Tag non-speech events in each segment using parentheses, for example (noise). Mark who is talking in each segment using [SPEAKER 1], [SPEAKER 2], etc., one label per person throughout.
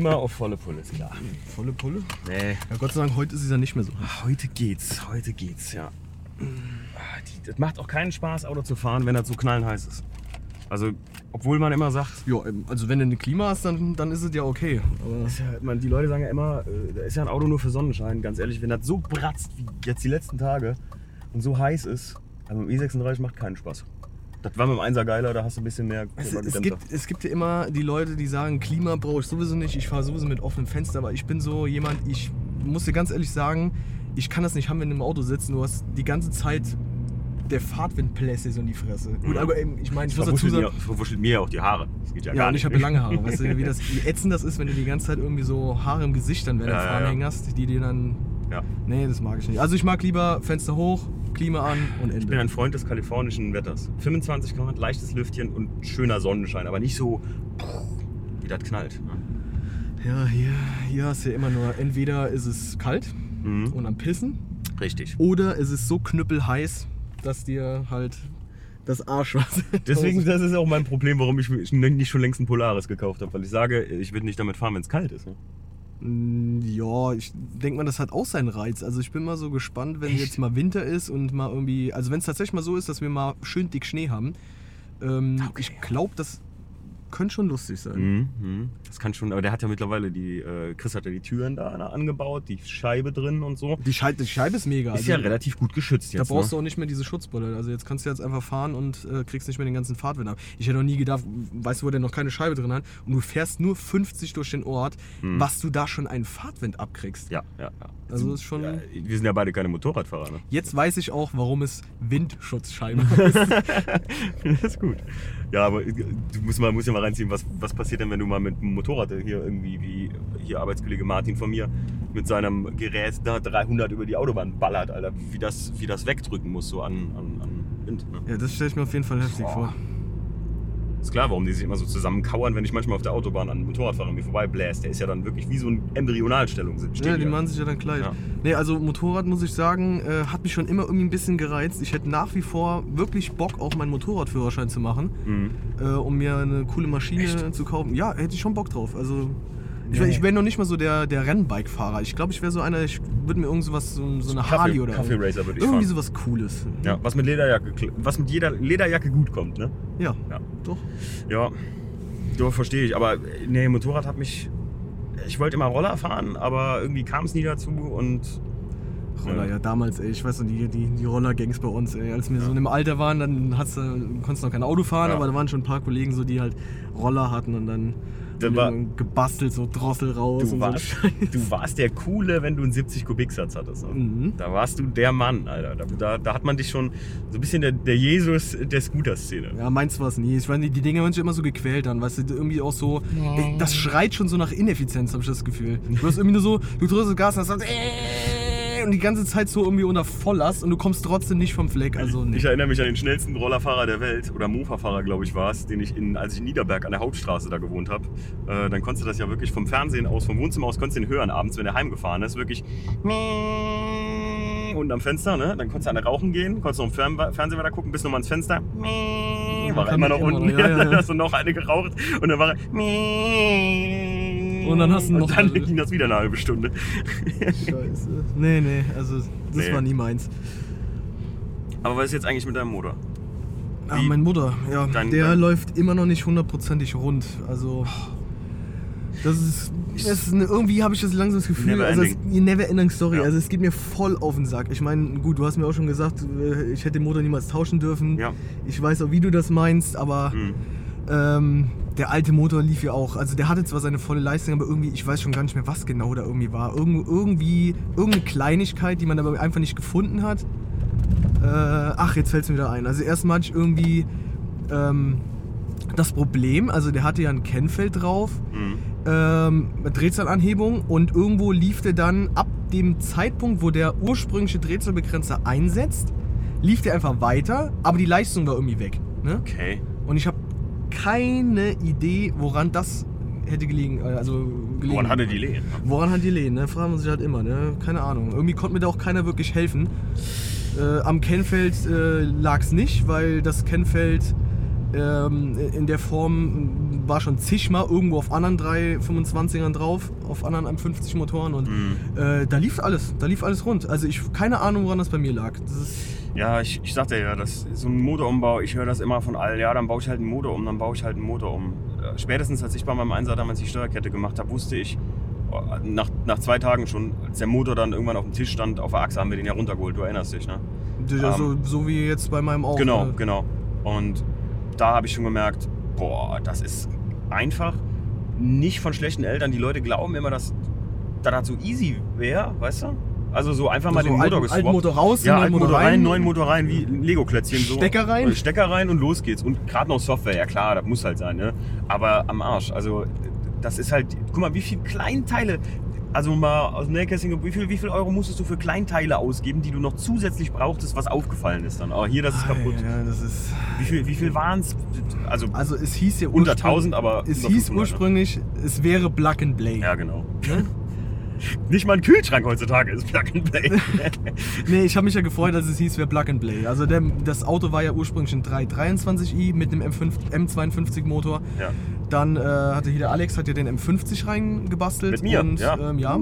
[SPEAKER 1] Klima auf volle Pulle, ist klar.
[SPEAKER 2] Volle Pulle?
[SPEAKER 1] Nee.
[SPEAKER 2] Ja, Gott sei Dank, heute ist es ja nicht mehr so.
[SPEAKER 1] Heute geht's, heute geht's, ja. Die- Das macht auch keinen Spaß, Auto zu fahren, wenn das so knallheiß ist. Also, obwohl man immer sagt,
[SPEAKER 2] Ja, ähm, also wenn du eine Klima hast, dann, dann ist es ja okay. Aber
[SPEAKER 1] ist ja, man, die Leute sagen ja immer, äh, da ist ja ein Auto nur für Sonnenschein. Ganz ehrlich, wenn das so bratzt wie jetzt die letzten Tage und so heiß ist, also im E36 macht keinen Spaß. Das war mit dem 1er geiler, da hast du ein bisschen mehr
[SPEAKER 2] es, es, gibt, es gibt ja immer die Leute, die sagen, Klima brauche ich sowieso nicht, ich fahre sowieso mit offenem Fenster, aber ich bin so jemand, ich muss dir ganz ehrlich sagen, ich kann das nicht haben, wenn du im Auto sitzt, du hast die ganze Zeit der Fahrtwind bläst so in die Fresse. Gut, aber ähm, ich meine, ich muss dazu sagen,
[SPEAKER 1] mir, verwuschelt mir ja auch die Haare. Das geht ja,
[SPEAKER 2] Ja,
[SPEAKER 1] gar
[SPEAKER 2] und ich
[SPEAKER 1] nicht.
[SPEAKER 2] habe lange Haare. Weißt du, wie, das, wie ätzend das ist, wenn du die ganze Zeit irgendwie so Haare im Gesicht dann während
[SPEAKER 1] Ja, ja, ja.
[SPEAKER 2] hast, die dir dann.
[SPEAKER 1] Ja.
[SPEAKER 2] Nee, das mag ich nicht. Also ich mag lieber Fenster hoch, Klima an und
[SPEAKER 1] Ich bin
[SPEAKER 2] Ende.
[SPEAKER 1] ein Freund des kalifornischen Wetters. 25 Grad, leichtes Lüftchen und schöner Sonnenschein, aber nicht so, wie das knallt.
[SPEAKER 2] Ja, hier, hier hast du ja immer nur, entweder ist es kalt
[SPEAKER 1] Mhm.
[SPEAKER 2] und am Pissen
[SPEAKER 1] Richtig.
[SPEAKER 2] oder es ist so knüppelheiß, dass dir halt das Arschwasser. (laughs)
[SPEAKER 1] Deswegen, das ist auch mein Problem, warum ich nicht schon längst ein Polaris gekauft habe, weil ich sage, ich will nicht damit fahren, wenn es kalt ist.
[SPEAKER 2] Mm, Ja, ich denke mal, das hat auch seinen Reiz. Also ich bin mal so gespannt, wenn
[SPEAKER 1] Echt?
[SPEAKER 2] jetzt mal Winter ist und mal irgendwie, also wenn es tatsächlich mal so ist, dass wir mal schön dick Schnee haben. Ähm,
[SPEAKER 1] Okay.
[SPEAKER 2] Ich glaube, das könnte schon lustig sein.
[SPEAKER 1] Mhm. mhm. Das kann schon, aber der hat ja mittlerweile die, äh, Chris hat ja die Türen da angebaut, die Scheibe drin und so.
[SPEAKER 2] Die, Scheibe, die Scheibe ist mega.
[SPEAKER 1] Ist ja relativ gut geschützt
[SPEAKER 2] Da
[SPEAKER 1] jetzt.
[SPEAKER 2] brauchst
[SPEAKER 1] ne?
[SPEAKER 2] du auch nicht mehr diese Schutzbrille. Also jetzt kannst du jetzt einfach fahren und äh, kriegst nicht mehr den ganzen Fahrtwind ab. Ich hätte noch nie gedacht, weißt du, wo der noch keine Scheibe drin hat und du fährst nur 50 durch den Ort,
[SPEAKER 1] Hm.
[SPEAKER 2] was du da schon einen Fahrtwind abkriegst.
[SPEAKER 1] Ja, ja, ja.
[SPEAKER 2] Also ist schon-
[SPEAKER 1] Ja, wir sind ja beide keine Motorradfahrer, ne?
[SPEAKER 2] Jetzt weiß ich auch, warum es Windschutzscheibe (laughs) ist.
[SPEAKER 1] das ist gut. Ja, aber du musst, mal, musst ja mal reinziehen, was, was passiert denn, wenn du mal mit dem Motorrad hier irgendwie, wie hier Arbeitskollege Martin von mir, mit seinem Gerät da 300 über die Autobahn ballert, Alter. Wie das, wie das wegdrücken muss, so an, an, an Wind. Ne?
[SPEAKER 2] ja, das stelle ich mir auf jeden Fall heftig
[SPEAKER 1] Boah.
[SPEAKER 2] vor.
[SPEAKER 1] Ist klar, warum die sich immer so zusammenkauern, wenn ich manchmal auf der Autobahn an einem Motorradfahrer mir vorbeibläst. Der ist ja dann wirklich wie so eine Embryonalstellung.
[SPEAKER 2] Ja, die machen sich ja dann gleich.
[SPEAKER 1] Ja.
[SPEAKER 2] Nee, also Motorrad muss ich sagen, äh, hat mich schon immer irgendwie ein bisschen gereizt. Ich hätte nach wie vor wirklich Bock, auch meinen Motorradführerschein zu machen,
[SPEAKER 1] Mhm.
[SPEAKER 2] äh, um mir eine coole Maschine
[SPEAKER 1] Echt?
[SPEAKER 2] zu kaufen. Ja, hätte ich schon Bock drauf. Also ich,
[SPEAKER 1] Ja.
[SPEAKER 2] wär- ich wäre noch nicht mal so der, der Rennbike-Fahrer. Ich glaube, ich wäre so einer, ich würde mir irgend sowas, so, so eine
[SPEAKER 1] Kaffee-
[SPEAKER 2] Harley oder
[SPEAKER 1] Kaffee Racer würde ich
[SPEAKER 2] irgendwie
[SPEAKER 1] fahren.
[SPEAKER 2] sowas Cooles.
[SPEAKER 1] Ja, was mit Lederjacke, was mit jeder Lederjacke gut kommt, ne?
[SPEAKER 2] Ja,
[SPEAKER 1] Ja.
[SPEAKER 2] doch.
[SPEAKER 1] Ja, doch, verstehe ich. Aber äh, nee, Motorrad hat mich. Ich wollte immer Roller fahren, aber irgendwie kam es nie dazu und.
[SPEAKER 2] Roller,
[SPEAKER 1] Ja.
[SPEAKER 2] ja, damals, ey, ich weiß noch, die, die, die Roller-Gangs bei uns, ey, als wir so in dem Alter waren, dann hast du, konntest du noch kein Auto fahren,
[SPEAKER 1] Ja.
[SPEAKER 2] aber da waren schon ein paar Kollegen so, die halt Roller hatten und dann
[SPEAKER 1] war-
[SPEAKER 2] gebastelt, so Drossel raus
[SPEAKER 1] Du
[SPEAKER 2] und
[SPEAKER 1] warst,
[SPEAKER 2] so
[SPEAKER 1] du warst der Coole, wenn du einen 70 Kubiksatz hattest.
[SPEAKER 2] Mhm.
[SPEAKER 1] Da warst du der Mann, Alter. Da, da, da hat man dich schon so ein bisschen der, der Jesus der Scooter-Szene.
[SPEAKER 2] Ja, meins war es nie. Ich weiß nicht, die Dinge haben sich immer so gequält dann, weißt du, irgendwie auch so, ey, das schreit schon so nach Ineffizienz, habe ich das Gefühl. Du hast irgendwie nur so, du drückst das Gas, und hast halt, und die ganze Zeit so irgendwie unter Volllast und du kommst trotzdem nicht vom Fleck, also nee.
[SPEAKER 1] Ich erinnere mich an den schnellsten Rollerfahrer der Welt, oder Mofa-Fahrer, glaube ich, war es, den ich, in, als ich in Niederberg an der Hauptstraße da gewohnt habe. Äh, dann konntest du das ja wirklich vom Fernsehen aus, vom Wohnzimmer aus, konntest du den hören abends, wenn er heimgefahren ist. Wirklich unten am Fenster, ne? Dann konntest du an der Rauchen gehen, konntest noch im Fern Fernsehen weiter gucken, bis nochmal ans Fenster. War er immer noch
[SPEAKER 2] immer
[SPEAKER 1] unten.
[SPEAKER 2] noch, ja, ja, ja. (laughs)
[SPEAKER 1] hast du noch eine geraucht und dann war er.
[SPEAKER 2] Und dann hast du noch
[SPEAKER 1] Und dann
[SPEAKER 2] eine.
[SPEAKER 1] ging das wieder eine halbe Stunde.
[SPEAKER 2] Scheiße. Nee, nee, also das
[SPEAKER 1] Nee.
[SPEAKER 2] war nie meins.
[SPEAKER 1] Aber was ist jetzt eigentlich mit deinem Motor?
[SPEAKER 2] Ah,
[SPEAKER 1] Wie-
[SPEAKER 2] mein Mutter, ja,
[SPEAKER 1] Dein-
[SPEAKER 2] der
[SPEAKER 1] dein-
[SPEAKER 2] läuft immer noch nicht hundertprozentig rund. Also, das ist, das ist eine, irgendwie habe ich das langsam das Gefühl,
[SPEAKER 1] Never
[SPEAKER 2] also es,
[SPEAKER 1] ending.
[SPEAKER 2] never ending story.
[SPEAKER 1] Ja.
[SPEAKER 2] Also es geht mir voll auf den Sack. Ich meine, gut, du hast mir auch schon gesagt, äh, ich hätte den Motor niemals tauschen dürfen.
[SPEAKER 1] Ja.
[SPEAKER 2] Ich weiß auch, wie du das meinst, aber
[SPEAKER 1] Hm.
[SPEAKER 2] ähm, der alte Motor lief ja auch. Also der hatte zwar seine volle Leistung, aber irgendwie, ich weiß schon gar nicht mehr, was genau da irgendwie war. Irgend, irgendwie, irgendeine Kleinigkeit, die man aber einfach nicht gefunden hat. Äh, ach, jetzt fällt es mir wieder ein. Also erstmal hatte ich irgendwie ähm, das Problem, also der hatte ja ein Kennfeld drauf,
[SPEAKER 1] Hm.
[SPEAKER 2] ähm, mit Drehzahlanhebung und irgendwo lief der dann ab dem Zeitpunkt, wo der ursprüngliche Drehzahlbegrenzer einsetzt, lief der einfach weiter, aber die Leistung war irgendwie weg. Ne?
[SPEAKER 1] Okay.
[SPEAKER 2] Keine Idee, woran das hätte gelegen. äh, Also gelegen.
[SPEAKER 1] Woran hatte die Lehen?
[SPEAKER 2] Woran hat die Lehen? Ne? Fragen wir sich halt immer. Ne? Keine Ahnung. Irgendwie konnte mir da auch keiner wirklich helfen. Äh, am Kennfeld äh, lag es nicht, weil das Kennfeld ähm, in der Form war schon zigmal irgendwo auf anderen 325ern drauf, auf anderen M50 Motoren und
[SPEAKER 1] Mhm.
[SPEAKER 2] äh, da lief alles, da lief alles rund. Also ich keine Ahnung, woran das bei mir lag. Das ist,
[SPEAKER 1] Ja, ich, ich sagte ja, das ist so ein Motorumbau, ich höre das immer von allen, ja, dann baue ich halt einen Motor um, dann baue ich halt einen Motor um. Äh, Spätestens als ich bei meinem Einsatz damals die Steuerkette gemacht habe, wusste ich, oh, nach, nach zwei Tagen schon, als der Motor dann irgendwann auf dem Tisch stand, auf der Achse haben wir den ja runtergeholt, du erinnerst dich, ne?
[SPEAKER 2] das so, so wie jetzt bei meinem auch.
[SPEAKER 1] Genau,
[SPEAKER 2] ne?
[SPEAKER 1] genau. Und da habe ich schon gemerkt, boah, das ist einfach nicht von schlechten Eltern. Die Leute glauben immer, dass das so easy wäre, weißt du? Also so einfach mal
[SPEAKER 2] So
[SPEAKER 1] den Motor
[SPEAKER 2] alten,
[SPEAKER 1] geswappt.
[SPEAKER 2] alten Motor raus,
[SPEAKER 1] Ja,
[SPEAKER 2] neuen
[SPEAKER 1] Motor rein, neuen Motor rein, wie Lego-Klötzchen. So.
[SPEAKER 2] Stecker rein?
[SPEAKER 1] Und Stecker rein und los geht's. Und gerade noch Software, ja klar, das muss halt sein, ne? Aber am Arsch. Also, das ist halt, guck mal, wie viele Kleinteile, also mal aus dem Nähkästchen, wie viel, wie viel Euro musstest du für Kleinteile ausgeben, die du noch zusätzlich brauchtest, was aufgefallen ist dann? Aber hier, das ist
[SPEAKER 2] Ah,
[SPEAKER 1] kaputt.
[SPEAKER 2] Ja, das ist.
[SPEAKER 1] Wie viel, wie viel waren es? Also,
[SPEAKER 2] Also es hieß ja
[SPEAKER 1] unter
[SPEAKER 2] ursprünglich-
[SPEAKER 1] 1000, aber
[SPEAKER 2] Es hieß
[SPEAKER 1] 500, ne?
[SPEAKER 2] ursprünglich, es wäre Plug and Play.
[SPEAKER 1] Ja, genau.
[SPEAKER 2] Ne? (laughs)
[SPEAKER 1] Nicht mal ein Kühlschrank heutzutage ist Plug and Play. (laughs)
[SPEAKER 2] Nee, ich habe mich ja gefreut, dass es hieß, wäre Plug and Play. Also der, das Auto war ja ursprünglich ein 323i mit einem M5, M52 Motor.
[SPEAKER 1] ja.
[SPEAKER 2] Dann äh, hatte hier der Alex hat ja den M50 reingebastelt.
[SPEAKER 1] Mit mir,
[SPEAKER 2] und,
[SPEAKER 1] ja.
[SPEAKER 2] Ähm, ja.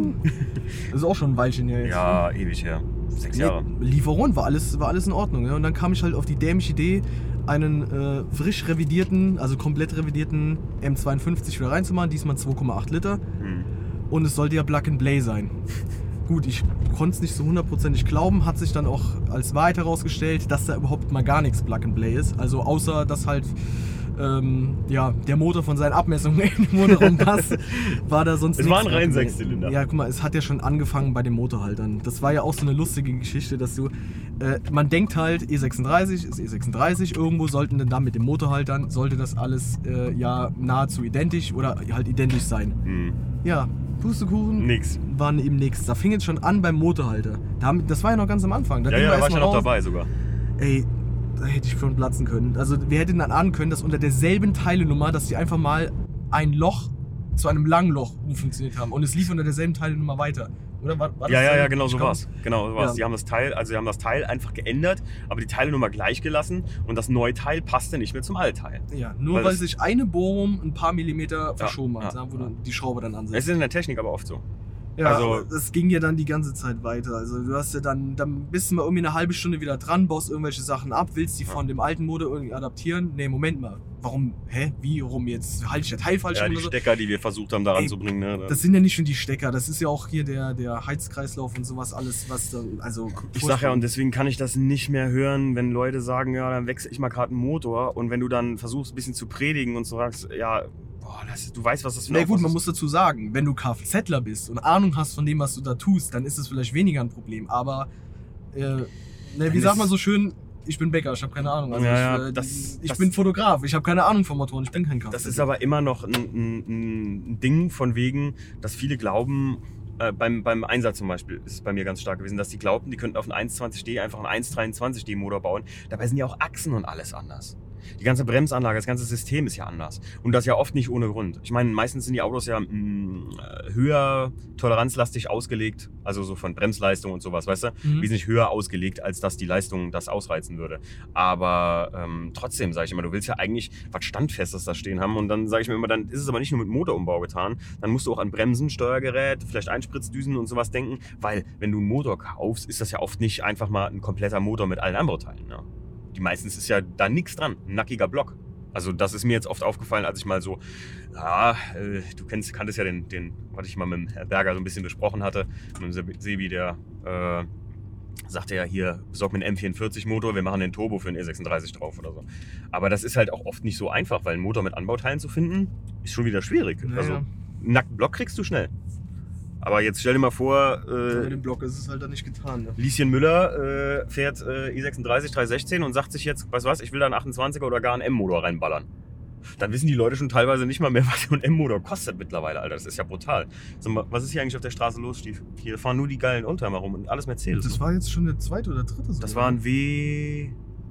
[SPEAKER 2] Das (laughs) ist auch schon ein Weilchen her jetzt.
[SPEAKER 1] ja, ewig her. Sechs
[SPEAKER 2] Nee,
[SPEAKER 1] Jahre.
[SPEAKER 2] lief auch rund, war alles, war alles in Ordnung. Ja. Und dann kam ich halt auf die dämliche Idee, einen äh, frisch revidierten, also komplett revidierten M52 wieder reinzumachen. Diesmal 2,8 Liter.
[SPEAKER 1] Hm.
[SPEAKER 2] Und es sollte ja Plug and Play sein. Gut, ich konnte es nicht so hundertprozentig glauben, hat sich dann auch als Wahrheit herausgestellt, dass da überhaupt mal gar nichts Plug and Play ist. Also außer, dass halt ähm, ja, der Motor von seinen Abmessungen (laughs) in den Motorraum passt, war da sonst
[SPEAKER 1] Es
[SPEAKER 2] nichts
[SPEAKER 1] war ein
[SPEAKER 2] Plug and
[SPEAKER 1] rein. Sechszylinder.
[SPEAKER 2] Ja, guck mal, es hat ja schon angefangen bei den Motorhaltern. Das war ja auch so eine lustige Geschichte, dass du, äh, man denkt halt, E36 ist E36, irgendwo sollten dann da mit den Motorhaltern, sollte das alles äh, ja nahezu identisch oder halt identisch sein.
[SPEAKER 1] Hm.
[SPEAKER 2] Ja, Pustekuchen
[SPEAKER 1] Nix.
[SPEAKER 2] waren eben nichts. Da fing es schon an beim Motorhalter. Das war ja noch ganz am Anfang. Da
[SPEAKER 1] Ja, ja, da war ich ja noch
[SPEAKER 2] raus.
[SPEAKER 1] dabei sogar.
[SPEAKER 2] Ey, da hätte ich schon platzen können. Also wir hätten dann ahnen können, dass unter derselben Teilenummer, dass die einfach mal ein Loch zu einem langen Loch umfunktioniert haben. Und es lief unter derselben Teilenummer weiter. Oder war, war das
[SPEAKER 1] Ja, ja, ja, genau so
[SPEAKER 2] glaub-
[SPEAKER 1] war's. Genau so war's.
[SPEAKER 2] Ja.
[SPEAKER 1] Die haben das Teil, also sie haben das Teil einfach geändert, aber die Teilnummer gleich gelassen und das neue Teil passte nicht mehr zum Altteil.
[SPEAKER 2] Ja, nur
[SPEAKER 1] Weil
[SPEAKER 2] weil, sich eine Bohrung ein paar Millimeter verschoben hat,
[SPEAKER 1] ja,
[SPEAKER 2] ja, wo
[SPEAKER 1] ja.
[SPEAKER 2] du die Schraube dann
[SPEAKER 1] Es
[SPEAKER 2] ansetzt.
[SPEAKER 1] ist in der Technik aber oft so.
[SPEAKER 2] Ja,
[SPEAKER 1] also-
[SPEAKER 2] das ging ja dann die ganze Zeit weiter. Also du hast ja dann, dann bist du mal irgendwie eine halbe Stunde wieder dran, baust irgendwelche Sachen ab, willst die
[SPEAKER 1] Ja.
[SPEAKER 2] von dem alten Motor irgendwie adaptieren. Nee, Moment mal. Warum? Hä? Wie? Warum jetzt? Halte ich der Teil falsch
[SPEAKER 1] Ja, die
[SPEAKER 2] so?
[SPEAKER 1] Stecker, die wir versucht haben, da
[SPEAKER 2] Ey,
[SPEAKER 1] ranzubringen. Ne?
[SPEAKER 2] Das sind ja nicht nur die Stecker, das ist ja auch hier der, der Heizkreislauf und sowas alles, was da, also.
[SPEAKER 1] Ich sag ja, und deswegen kann ich das nicht mehr hören, wenn Leute sagen, ja, dann wechsle ich mal gerade einen Motor und wenn du dann versuchst, ein bisschen zu predigen und so sagst, ja, boah, das, du weißt, was das für
[SPEAKER 2] Na
[SPEAKER 1] ein
[SPEAKER 2] gut,
[SPEAKER 1] Aufwand
[SPEAKER 2] man
[SPEAKER 1] ist.
[SPEAKER 2] muss dazu sagen, wenn du Kfzler bist und Ahnung hast von dem, was du da tust, dann ist es vielleicht weniger ein Problem. Aber, äh, ne, wie sagt man so schön, ich bin Bäcker, ich habe keine Ahnung. Also
[SPEAKER 1] Ja,
[SPEAKER 2] ich, äh,
[SPEAKER 1] das-
[SPEAKER 2] ich
[SPEAKER 1] das-
[SPEAKER 2] bin Fotograf, ich habe keine Ahnung von Motoren, ich bin kein Kfz.
[SPEAKER 1] Das ist aber immer noch ein, ein, ein Ding von wegen, dass viele glauben, äh, beim, beim Einsatz zum Beispiel ist es bei mir ganz stark gewesen, dass die glaubten, die könnten auf einen 1.20D einfach einen 1.23D Motor bauen. Dabei sind ja auch Achsen und alles anders. Die ganze Bremsanlage, das ganze System ist ja anders. Und das ja oft nicht ohne Grund. Ich meine, meistens sind die Autos ja mh, höher toleranzlastig ausgelegt, also so von Bremsleistung und sowas, weißt du?
[SPEAKER 2] Mhm.
[SPEAKER 1] wesentlich höher ausgelegt, als dass die Leistung das ausreizen würde. Aber ähm, trotzdem sage ich immer, du willst ja eigentlich was Standfestes da stehen haben. Und dann sage ich mir immer, dann ist es aber nicht nur mit Motorumbau getan. Dann musst du auch an Bremsen, Steuergerät, vielleicht Einspritzdüsen und sowas denken. Weil wenn du einen Motor kaufst, ist das ja oft nicht einfach mal ein kompletter Motor mit allen Anbauteilen. Ne? Die meistens ist ja da nichts dran. Ein nackiger Block. Also das ist mir jetzt oft aufgefallen, als ich mal so, ja, äh, du kennst, kanntest ja den, den, was ich mal mit dem Herr Berger so ein bisschen besprochen hatte, mit dem Sebi- Sebi, der äh, sagte ja hier, besorg mir einen M44-Motor, wir machen den Turbo für einen E36 drauf oder so. Aber das ist halt auch oft nicht so einfach, weil einen Motor mit Anbauteilen zu finden, ist schon wieder schwierig.
[SPEAKER 2] Naja.
[SPEAKER 1] Also einen nackten Block kriegst du schnell. Aber jetzt stell dir mal vor, äh,
[SPEAKER 2] dem Block ist es halt dann nicht getan. Ne?
[SPEAKER 1] Lieschen Müller äh, fährt äh, i36 316 und sagt sich jetzt, weißt du was, ich will da einen 28er oder gar einen M-Motor reinballern. Dann wissen die Leute schon teilweise nicht mal mehr, (laughs) was so ein M-Motor kostet mittlerweile, Alter. Das ist ja brutal. Mal, was ist hier eigentlich auf der Straße los, Stief? Hier fahren nur die geilen Oldtimer rum und alles Mercedes.
[SPEAKER 2] Das
[SPEAKER 1] ne?
[SPEAKER 2] war jetzt schon der zweite oder dritte.
[SPEAKER 1] das war ein W.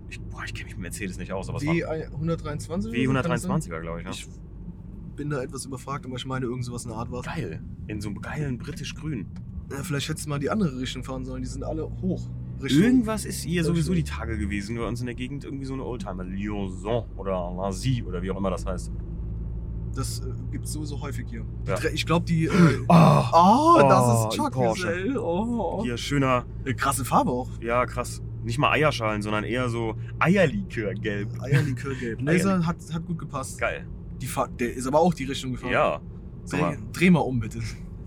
[SPEAKER 1] Ich, boah, ich kenne mich mit Mercedes nicht aus, aber es war ein
[SPEAKER 2] W123?
[SPEAKER 1] W123er, glaube ich. Ne?
[SPEAKER 2] Ich bin da etwas überfragt, aber ich meine, irgend sowas in der Art war
[SPEAKER 1] Geil. In so einem geilen britisch-grün.
[SPEAKER 2] ja, Vielleicht hättest du mal die andere Richtung fahren sollen, die sind alle hoch. Richtung-
[SPEAKER 1] Irgendwas ist hier sowieso die Tage gewesen bei uns in der Gegend. Irgendwie so eine Oldtimer. Liaison oder Lazy oder wie auch immer das heißt.
[SPEAKER 2] Das äh, gibt es sowieso häufig hier.
[SPEAKER 1] Ja.
[SPEAKER 2] Ich glaube, die. Äh, oh,
[SPEAKER 1] Oh,
[SPEAKER 2] das ist Chuck
[SPEAKER 1] Porsche.
[SPEAKER 2] Oh.
[SPEAKER 1] hier schöner,
[SPEAKER 2] Krasse Farbe auch.
[SPEAKER 1] ja krass. Nicht mal Eierschalen, sondern eher so Eierlikörgelb.
[SPEAKER 2] Eierlikörgelb. (laughs) Laser hat, hat gut gepasst.
[SPEAKER 1] Geil.
[SPEAKER 2] Die Fahr der ist aber auch die Richtung gefahren.
[SPEAKER 1] Ja.
[SPEAKER 2] Dreh,
[SPEAKER 1] mal,
[SPEAKER 2] dreh mal um, bitte.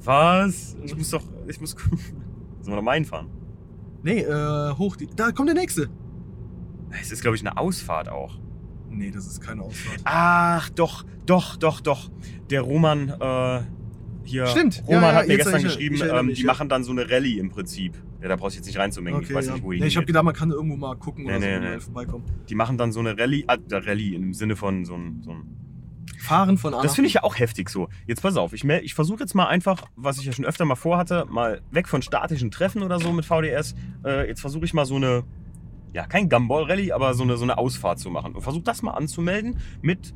[SPEAKER 1] was? Ich muss doch, ich muss, (laughs) sollen wir noch meinen fahren?
[SPEAKER 2] Nee, äh, hoch. Die, da kommt der nächste.
[SPEAKER 1] Es ist, glaube ich, eine Ausfahrt auch.
[SPEAKER 2] Nee, das ist keine Ausfahrt.
[SPEAKER 1] Ach, doch, doch, doch, doch. Der Roman, äh, hier.
[SPEAKER 2] Stimmt.
[SPEAKER 1] Roman
[SPEAKER 2] Ja, ja,
[SPEAKER 1] hat mir gestern
[SPEAKER 2] ich-
[SPEAKER 1] geschrieben,
[SPEAKER 2] ich
[SPEAKER 1] ähm,
[SPEAKER 2] mich,
[SPEAKER 1] die
[SPEAKER 2] ja.
[SPEAKER 1] machen dann so eine Rallye im Prinzip. Ja, da brauchst du jetzt nicht reinzumengen. ich weiß nicht, wo die
[SPEAKER 2] nee, ich habe gedacht, man kann irgendwo mal gucken oder
[SPEAKER 1] Nee,
[SPEAKER 2] so,
[SPEAKER 1] nee, nee.
[SPEAKER 2] vorbeikommen.
[SPEAKER 1] Die machen dann so eine Rallye, ah, der Rallye im Sinne von so ein, so ein
[SPEAKER 2] Fahren von A
[SPEAKER 1] Das finde ich ja auch heftig so. Jetzt pass auf, ich, ich versuche jetzt mal einfach, was ich ja schon öfter mal vorhatte, mal weg von statischen Treffen oder so mit VDS. Äh, jetzt versuche ich mal so eine, ja, kein Gumball-Rallye, aber so eine, so eine Ausfahrt zu machen. Und versuch das mal anzumelden mit,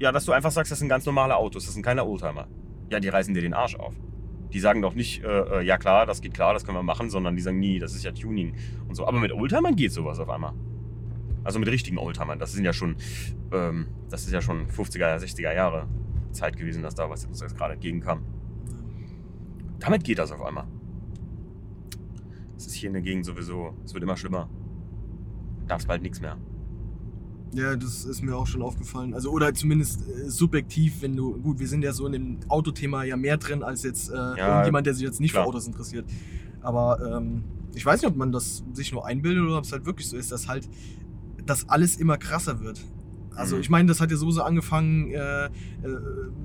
[SPEAKER 1] ja, dass du einfach sagst, das sind ganz normale Autos, das sind keine Oldtimer. Ja, die reißen dir den Arsch auf. Die sagen doch nicht, äh, äh, ja klar, das geht klar, das können wir machen, sondern die sagen, nie, das ist ja Tuning und so. Aber mit Oldtimern geht sowas auf einmal. Also mit richtigen Oldtimern. Das sind ja schon, ähm, das ist ja schon 50er, 60er Jahre Zeit gewesen, dass da was uns jetzt gerade entgegenkam. Damit geht das auf einmal. Es ist hier in der Gegend sowieso, es wird immer schlimmer. Darf es bald nichts mehr.
[SPEAKER 2] Ja, das ist mir auch schon aufgefallen. Also, oder zumindest äh, subjektiv, wenn du. Gut, wir sind ja so in dem Autothema ja mehr drin als jetzt äh, irgendjemand, der sich jetzt nicht
[SPEAKER 1] klar.
[SPEAKER 2] für Autos interessiert. Aber ähm, ich weiß nicht, ob man das sich nur einbildet oder ob es halt wirklich so ist, dass halt das alles immer krasser wird. Also
[SPEAKER 1] Mhm.
[SPEAKER 2] ich meine, das hat ja sowieso angefangen, äh, äh,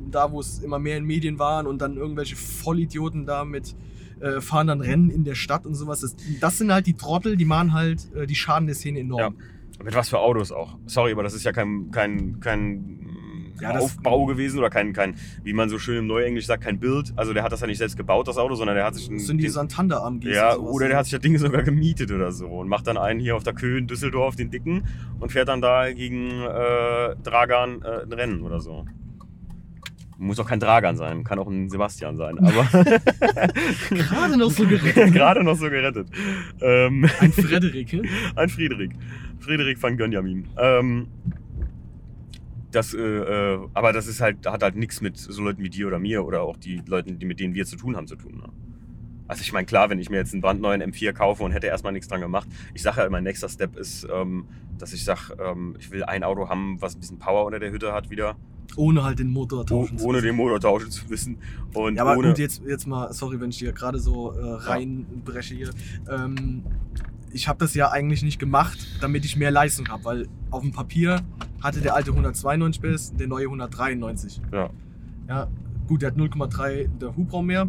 [SPEAKER 2] da wo es immer mehr in Medien waren und dann irgendwelche Vollidioten da mit äh, fahren dann Rennen in der Stadt und sowas. Das, das sind halt die Trottel, die machen halt, äh, die schaden der Szene enorm.
[SPEAKER 1] Mit was für Autos auch. Sorry, aber das ist ja kein, kein, kein
[SPEAKER 2] Ja,
[SPEAKER 1] Aufbau gewesen oder kein, kein, wie man so schön im Neuenglisch sagt, kein Bild. Also der hat das ja nicht selbst gebaut, das Auto, sondern der hat sich ein.
[SPEAKER 2] Das sind die Santander AMGs.
[SPEAKER 1] ja, oder der hat sich das Ding sogar gemietet oder so und macht dann einen hier auf der Köhe in Düsseldorf, den dicken, und fährt dann da gegen äh, Dragan äh, ein Rennen oder so. Muss auch kein Dragan sein, kann auch ein Sebastian sein, aber (laughs)
[SPEAKER 2] gerade noch so gerettet. (laughs)
[SPEAKER 1] gerade noch so gerettet. Ähm,
[SPEAKER 2] Ein Frederik. (laughs)
[SPEAKER 1] ein Friedrich. Friedrich van Gönjamin. Ähm, das, äh, äh, aber das ist halt, hat halt nichts mit so Leuten wie dir oder mir oder auch die Leuten, die mit denen wir zu tun haben, zu tun. Ne? Also ich meine, klar, wenn ich mir jetzt einen brandneuen M4 kaufe und hätte erstmal nichts dran gemacht, ich sage ja, mein nächster Step ist, ähm, dass ich sage, ähm, ich will ein Auto haben, was ein bisschen Power unter der Hütte hat wieder,
[SPEAKER 2] Ohne halt den Motor
[SPEAKER 1] oh,
[SPEAKER 2] tauschen zu
[SPEAKER 1] ohne den Motor tauschen zu wissen. Und
[SPEAKER 2] Ja, aber
[SPEAKER 1] ohne,
[SPEAKER 2] gut, jetzt, jetzt mal, sorry, wenn ich dir gerade so äh, reinbreche hier. Ähm, ich habe das ja eigentlich nicht gemacht, damit ich mehr Leistung habe, weil auf dem Papier hatte der alte 192 PS, der neue 193.
[SPEAKER 1] Ja.
[SPEAKER 2] Ja, gut, der hat 0,3 der Hubraum mehr.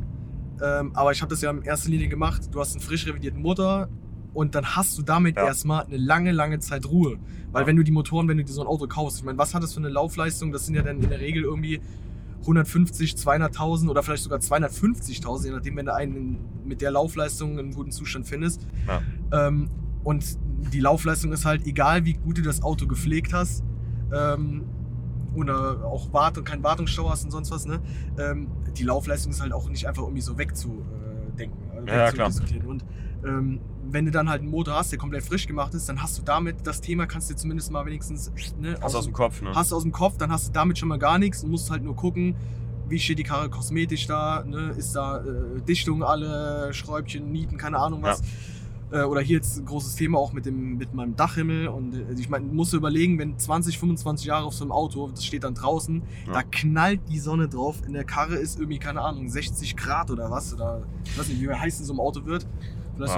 [SPEAKER 2] Ähm, aber ich habe das ja in erster Linie gemacht. Du hast einen frisch revidierten Motor und dann hast du damit
[SPEAKER 1] Ja.
[SPEAKER 2] erstmal eine lange, lange Zeit Ruhe. Weil
[SPEAKER 1] Ja.
[SPEAKER 2] wenn du die Motoren, wenn du dir so ein Auto kaufst, ich meine, was hat das für eine Laufleistung? Das sind ja dann in der Regel irgendwie 150, 200.000 oder vielleicht sogar 250.000, je nachdem, wenn du einen in- mit der Laufleistung in guten Zustand findest. Ähm, und die Laufleistung ist halt, egal wie gut du das Auto gepflegt hast, ähm, oder auch Wart und kein Wartungsstau hast und sonst was, ne? Ähm, die Laufleistung ist halt auch nicht einfach irgendwie so wegzudenken, also
[SPEAKER 1] Ja, ja, klar.
[SPEAKER 2] wegzudiskutieren. Und ähm, wenn du dann halt einen Motor hast, der komplett frisch gemacht ist, dann hast du damit das Thema, kannst du zumindest mal wenigstens ne,
[SPEAKER 1] hast du aus dem Kopf, ne?
[SPEAKER 2] hast du aus dem Kopf, dann hast du damit schon mal gar nichts und musst halt nur gucken, wie steht die Karre kosmetisch da, ne? ist da äh, Dichtung alle, Schräubchen, Nieten, keine Ahnung was. Äh, oder hier jetzt ein großes Thema auch mit, dem, mit meinem Dachhimmel und äh, ich meine, musst du überlegen, wenn 20, 25 Jahre auf so einem Auto, das steht dann draußen,
[SPEAKER 1] Ja.
[SPEAKER 2] da knallt die Sonne drauf, in der Karre ist irgendwie, keine Ahnung, 60 Grad oder was, oder ich weiß nicht, wie heiß in so einem Auto wird. Vielleicht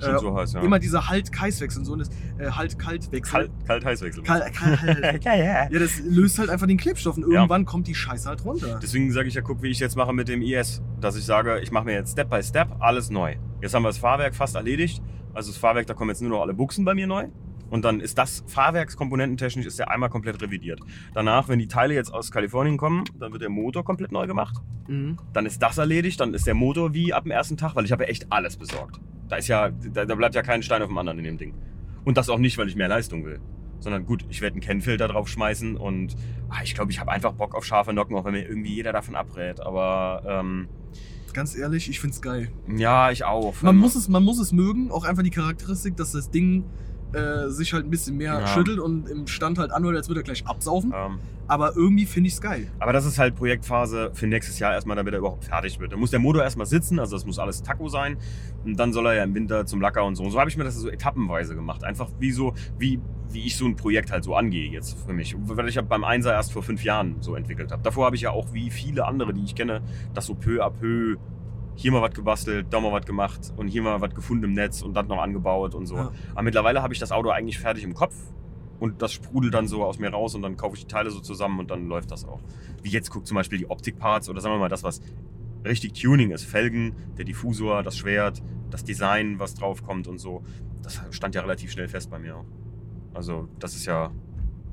[SPEAKER 1] Ja,
[SPEAKER 2] äh,
[SPEAKER 1] so heiß, ja.
[SPEAKER 2] Immer dieser Halt-Kais-Wechsel und so, und das, äh, Halt-Kalt-Wechsel.
[SPEAKER 1] Kalt, Kalt-Heiß-Wechsel.
[SPEAKER 2] Kalt, kalt, (laughs) ja, das löst halt einfach den Klebstoff und
[SPEAKER 1] Ja.
[SPEAKER 2] irgendwann kommt die Scheiße halt runter.
[SPEAKER 1] Deswegen sage ich ja, guck, wie ich jetzt mache mit dem IS. Dass ich sage, ich mache mir jetzt Step by Step alles neu. Jetzt haben wir das Fahrwerk fast erledigt. Also das Fahrwerk, da kommen jetzt nur noch alle Buchsen bei mir neu. Und dann ist das Fahrwerkskomponententechnisch ist der einmal komplett revidiert. Danach, wenn die Teile jetzt aus Kalifornien kommen, dann wird der Motor komplett neu gemacht.
[SPEAKER 2] Mhm.
[SPEAKER 1] Dann ist das erledigt, dann ist der Motor wie ab dem ersten Tag, weil ich habe ja echt alles besorgt. Da ist ja, da, da bleibt ja kein Stein auf dem anderen in dem Ding. Und das auch nicht, weil ich mehr Leistung will. Sondern gut, ich werde einen Kennfilter drauf schmeißen und ah, ich glaube, ich habe einfach Bock auf scharfe Nocken, auch wenn mir irgendwie jeder davon abrät. Aber ähm,
[SPEAKER 2] Ganz ehrlich, ich find's geil.
[SPEAKER 1] Ja, ich auch.
[SPEAKER 2] Man muss, es, man muss es mögen, auch einfach die Charakteristik, dass das Ding äh, sich halt ein bisschen mehr
[SPEAKER 1] Ja.
[SPEAKER 2] schüttelt und im Stand halt anhört, als würde er gleich absaufen.
[SPEAKER 1] Ähm,
[SPEAKER 2] Aber irgendwie finde ich's geil.
[SPEAKER 1] aber das ist halt Projektphase für nächstes Jahr erstmal, damit er überhaupt fertig wird. Da muss der Motor erstmal sitzen, also das muss alles Taco sein. Und dann soll er ja im Winter zum Lacker und so. Und so habe ich mir das so etappenweise gemacht. Einfach wie so, wie, wie ich so ein Projekt halt so angehe jetzt für mich. Weil ich ja beim Einser erst vor fünf Jahren so entwickelt habe. Davor habe ich ja auch wie viele andere, die ich kenne, das so peu à peu hier mal was gebastelt, da mal was gemacht und hier mal was gefunden im Netz und dann noch angebaut und so.
[SPEAKER 2] Ja.
[SPEAKER 1] Aber mittlerweile habe ich das Auto eigentlich fertig im Kopf und das sprudelt dann so aus mir raus und dann kaufe ich die Teile so zusammen und dann läuft das auch. Wie jetzt guckt zum Beispiel die Optikparts oder sagen wir mal das, was richtig Tuning ist. Felgen, der Diffusor, das Schwert, das Design, was drauf kommt und so. Das stand ja relativ schnell fest bei mir auch. Also das ist ja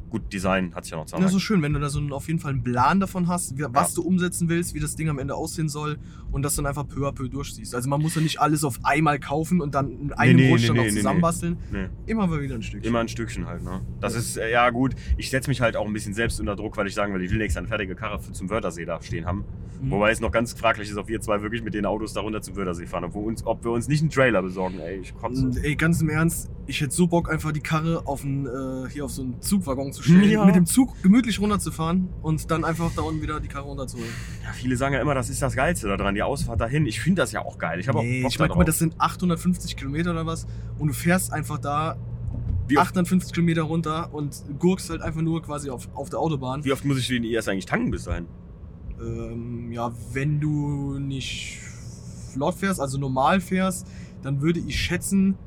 [SPEAKER 1] gut, Design hat sich ja noch
[SPEAKER 2] Ja, so schön, wenn du da so einen, auf jeden Fall einen Plan davon hast, was
[SPEAKER 1] Ja.
[SPEAKER 2] du umsetzen willst, wie das Ding am Ende aussehen soll und das dann einfach peu à peu durchziehst. Also man muss ja nicht alles auf einmal kaufen und dann in einem
[SPEAKER 1] nee,
[SPEAKER 2] Rutsch
[SPEAKER 1] nee,
[SPEAKER 2] dann
[SPEAKER 1] nee,
[SPEAKER 2] noch
[SPEAKER 1] nee,
[SPEAKER 2] zusammenbasteln.
[SPEAKER 1] Nee.
[SPEAKER 2] Immer mal wieder ein Stückchen.
[SPEAKER 1] Immer ein Stückchen halt, ne? Das ist, äh, ja gut, ich setze mich halt auch ein bisschen selbst unter Druck, weil ich sagen will, ich will nächstes eine fertige Karre zum Wörthersee da stehen haben.
[SPEAKER 2] Mhm.
[SPEAKER 1] Wobei es noch ganz fraglich ist, ob wir zwei wirklich mit den Autos da runter zum Wörthersee fahren. Ob wir uns, ob wir uns nicht einen Trailer besorgen, ey, ich kotze.
[SPEAKER 2] Ey, ganz im Ernst, ich hätte so Bock, einfach die Karre auf einen, äh, hier auf so einen Zugwaggon zu stellen,
[SPEAKER 1] Ja.
[SPEAKER 2] mit dem Zug gemütlich runterzufahren und dann einfach da unten wieder die Karre runterzuholen.
[SPEAKER 1] Ja, viele sagen ja immer, das ist das Geilste daran, die Ausfahrt dahin. Ich finde das ja auch geil. Ich habe
[SPEAKER 2] Nee,
[SPEAKER 1] auch Bock
[SPEAKER 2] ich meine, guck mal, das sind 850 Kilometer oder was und du fährst einfach da
[SPEAKER 1] Wie oft,
[SPEAKER 2] 850 Kilometer runter und gurkst halt einfach nur quasi auf, auf der Autobahn.
[SPEAKER 1] wie oft muss ich den IS eigentlich tanken bis dahin?
[SPEAKER 2] Ähm, ja, wenn du nicht flott fährst, also normal fährst, dann würde ich schätzen,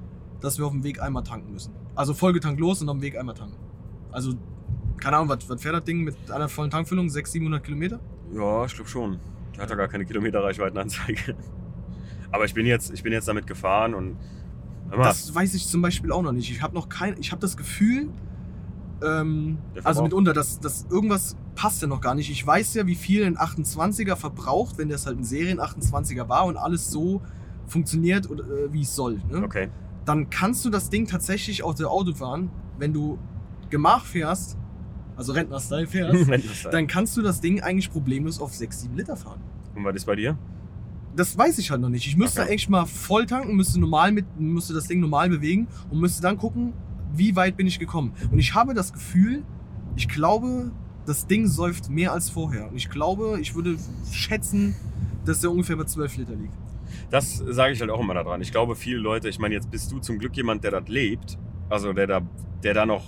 [SPEAKER 2] dass wir auf dem Weg einmal tanken müssen. Also Vollgetankt los und auf dem Weg einmal tanken. Also, keine Ahnung, was, was fährt das Ding mit einer vollen Tankfüllung? 600, 700 Kilometer?
[SPEAKER 1] Ja, ich glaube schon. Der hat ja gar keine Kilometerreichweitenanzeige. Aber ich bin jetzt, ich bin jetzt damit gefahren und
[SPEAKER 2] Das weiß ich zum Beispiel auch noch nicht. Ich habe noch kein, ich habe das Gefühl, ähm, also mitunter, dass, dass irgendwas passt ja noch gar nicht. Ich weiß ja, wie viel ein 28er verbraucht, wenn das halt ein Serien 28er war und alles so funktioniert, oder, äh, wie es soll. Ne?
[SPEAKER 1] okay.
[SPEAKER 2] Dann kannst du das Ding tatsächlich auf der Autobahn, wenn du Gemach fährst, also Rentner-Style fährst, (laughs)
[SPEAKER 1] Rentnerstyle.
[SPEAKER 2] dann kannst du das Ding eigentlich problemlos auf 6, 7 Liter fahren.
[SPEAKER 1] Und was ist bei dir?
[SPEAKER 2] Das weiß ich halt noch nicht. Ich müsste
[SPEAKER 1] Okay.
[SPEAKER 2] echt mal voll tanken, müsste normal mit, müsste das Ding normal bewegen und müsste dann gucken, wie weit bin ich gekommen. Und ich habe das Gefühl, ich glaube, das Ding säuft mehr als vorher. Und ich glaube, ich würde schätzen, dass der ungefähr bei 12 Liter liegt.
[SPEAKER 1] Das sage ich halt auch immer daran. Ich glaube, viele Leute, ich meine, jetzt bist du zum Glück jemand, der das lebt, also der da, der da noch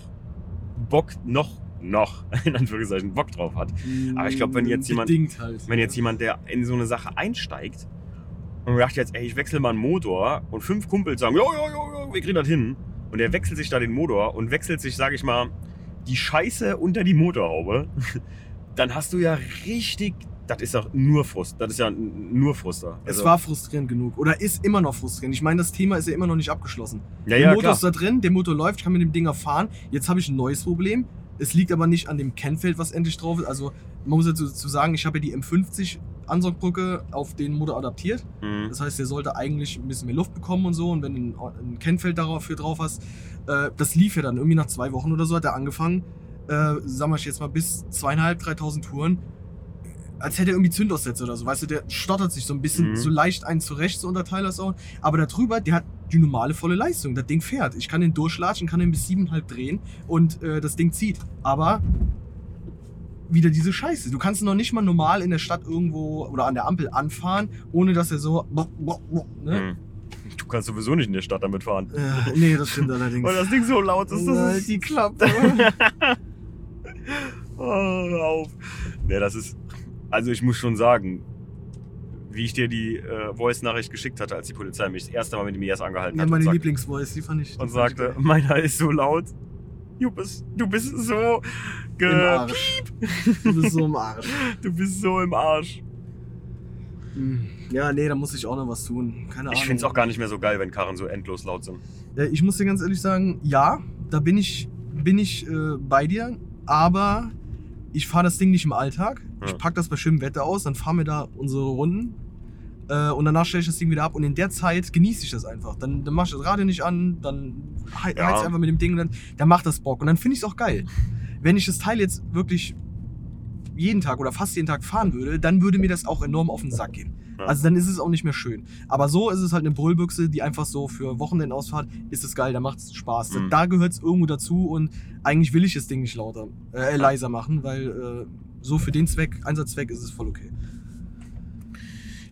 [SPEAKER 1] Bock, noch, noch, (laughs) in Anführungszeichen, Bock drauf hat. Aber ich glaub, wenn jetzt jemand-
[SPEAKER 2] halt.
[SPEAKER 1] Wenn jetzt jemand, der in so eine Sache einsteigt und sagt jetzt, ey, ich wechsle mal einen Motor und fünf Kumpels sagen, jo, jo, jo, jo, wir kriegen das hin. Und der wechselt sich da den Motor und wechselt sich, sage ich mal, die Scheiße unter die Motorhaube, (laughs) dann hast du ja richtig, das ist doch nur Frust, das ist ja nur Fruster.
[SPEAKER 2] Es
[SPEAKER 1] Also-
[SPEAKER 2] war frustrierend genug. Oder ist immer noch frustrierend. Ich meine, das Thema ist ja immer noch nicht abgeschlossen.
[SPEAKER 1] ja,
[SPEAKER 2] der
[SPEAKER 1] ja,
[SPEAKER 2] Motor
[SPEAKER 1] klar.
[SPEAKER 2] ist da drin, der Motor läuft, ich kann mit dem Ding fahren. Jetzt habe ich ein neues Problem. Es liegt aber nicht an dem Kennfeld, was endlich drauf ist. Also man muss dazu dazu sagen, ich habe ja die M50 Ansaugbrücke auf den Motor adaptiert.
[SPEAKER 1] Mhm.
[SPEAKER 2] Das heißt, der sollte eigentlich ein bisschen mehr Luft bekommen und so. Und wenn du ein, ein Kennfeld dafür drauf hast, äh, das lief ja dann irgendwie nach zwei Wochen oder so, hat er angefangen, äh, sagen wir jetzt mal bis zweieinhalb, dreitausend Touren, als hätte er irgendwie Zündaussätze oder so. Weißt du, der stottert sich so ein bisschen,
[SPEAKER 1] Mhm.
[SPEAKER 2] so leicht ein zurecht, so unter Tyler Sound. Aber da drüber, der hat die normale volle Leistung. Das Ding fährt. Ich kann den durchlatschen, kann den bis siebeneinhalb drehen und äh, das Ding zieht. Aber wieder diese Scheiße. Du kannst noch nicht mal normal in der Stadt irgendwo oder an der Ampel anfahren, ohne dass er so. Ne?
[SPEAKER 1] Mhm. Du kannst sowieso nicht in der Stadt damit fahren.
[SPEAKER 2] Äh, nee, das stimmt allerdings. (laughs)
[SPEAKER 1] Weil das Ding so laut ist, das
[SPEAKER 2] Halt
[SPEAKER 1] ist
[SPEAKER 2] die Klappe. (laughs)
[SPEAKER 1] Oh, hör auf. Nee, das ist. Also ich muss schon sagen, wie ich dir die äh, Voice-Nachricht geschickt hatte, als die Polizei mich das erste Mal mit dem IS angehalten
[SPEAKER 2] ja,
[SPEAKER 1] hat.
[SPEAKER 2] meine
[SPEAKER 1] und, sagt,
[SPEAKER 2] Lieblingsvoice, die fand ich. die
[SPEAKER 1] und
[SPEAKER 2] fand ich
[SPEAKER 1] sagte,
[SPEAKER 2] geil.
[SPEAKER 1] meiner ist so laut. Du bist, du bist so.
[SPEAKER 2] Im
[SPEAKER 1] Ge
[SPEAKER 2] Arsch. (laughs) Du bist so im Arsch.
[SPEAKER 1] du bist so im Arsch.
[SPEAKER 2] Hm. Ja, nee, da muss ich auch noch was tun. Keine Ahnung.
[SPEAKER 1] Ich finde es auch gar nicht mehr so geil, wenn Karren so endlos laut sind.
[SPEAKER 2] Ja, ich muss dir ganz ehrlich sagen, ja, da bin ich, bin ich äh, bei dir, aber ich fahre das Ding nicht im Alltag. Ich
[SPEAKER 1] Ja.
[SPEAKER 2] pack das bei schönem Wetter aus, dann fahren wir da unsere Runden äh, und danach stelle ich das Ding wieder ab und in der Zeit genieße ich das einfach. Dann, dann mach ich das Radio nicht an, dann he
[SPEAKER 1] Ja.
[SPEAKER 2] heiz einfach mit dem Ding und dann, dann macht das Bock und dann finde ich es auch geil. Wenn ich das Teil jetzt wirklich jeden Tag oder fast jeden Tag fahren würde, dann würde mir das auch enorm auf den Sack gehen.
[SPEAKER 1] Ja.
[SPEAKER 2] Also dann ist es auch nicht mehr schön. Aber so ist es halt eine Brüllbüchse, die einfach so für Wochenendausfahrt ist es geil, da macht es Spaß.
[SPEAKER 1] Mhm.
[SPEAKER 2] Da gehört es irgendwo dazu und eigentlich will ich das Ding nicht lauter, äh, leiser machen, weil äh, so für den Zweck, Einsatzzweck ist es voll okay.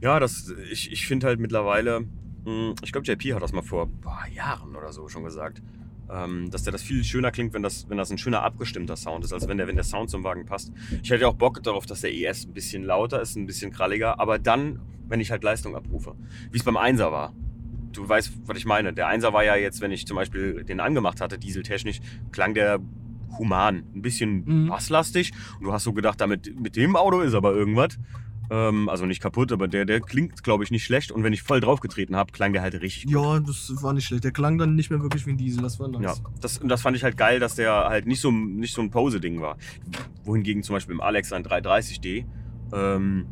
[SPEAKER 1] Ja, das, ich, ich finde halt mittlerweile, mh, ich glaube, JP hat das mal vor boah, Jahren oder so schon gesagt, ähm, dass der das viel schöner klingt, wenn das, wenn das ein schöner abgestimmter Sound ist, als wenn der, wenn der Sound zum Wagen passt. Ich hätte auch Bock darauf, dass der ES ein bisschen lauter ist, ein bisschen kralliger, aber dann, wenn ich halt Leistung abrufe. Wie es beim 1er war. Du weißt, was ich meine. Der 1er war ja jetzt, wenn ich zum Beispiel den angemacht hatte, dieseltechnisch, klang der human, ein bisschen
[SPEAKER 2] Mhm.
[SPEAKER 1] basslastig. Und du hast so gedacht, damit, mit dem Auto ist aber irgendwas. Ähm, also nicht kaputt, aber der, der klingt, glaube ich, nicht schlecht. Und wenn ich voll draufgetreten habe, klang der halt richtig gut.
[SPEAKER 2] Ja, das war nicht schlecht. Der klang dann nicht mehr wirklich wie ein Diesel, das war nice.
[SPEAKER 1] Ja, das, und das fand ich halt geil, dass der halt nicht so, nicht so ein Pose-Ding war. Wohingegen zum Beispiel im Alex ein 330D, ähm,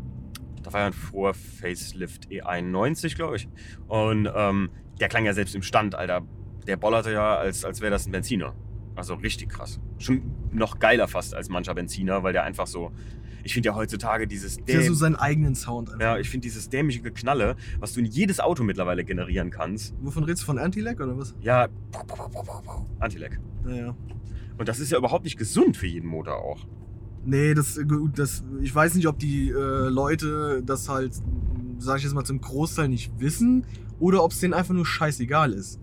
[SPEAKER 1] da war ja ein vor Facelift E91, glaube ich. Und ähm, der klang ja selbst im Stand, Alter. Der bollerte ja, als, als wäre das ein Benziner. Also richtig krass. Schon noch geiler fast als mancher Benziner, weil der einfach so. Ich finde ja heutzutage dieses
[SPEAKER 2] Der so seinen eigenen Sound einfach.
[SPEAKER 1] ja, ich finde dieses dämliche Geknalle, was du in jedes Auto mittlerweile generieren kannst.
[SPEAKER 2] Wovon redest du von Anti-Lag oder was?
[SPEAKER 1] Ja, Anti-Lag.
[SPEAKER 2] Naja.
[SPEAKER 1] Und das ist ja überhaupt nicht gesund für jeden Motor auch.
[SPEAKER 2] Nee, das, das, ich weiß nicht, ob die äh, Leute das halt, sag ich jetzt mal, zum Großteil nicht wissen oder ob es denen einfach nur scheißegal ist.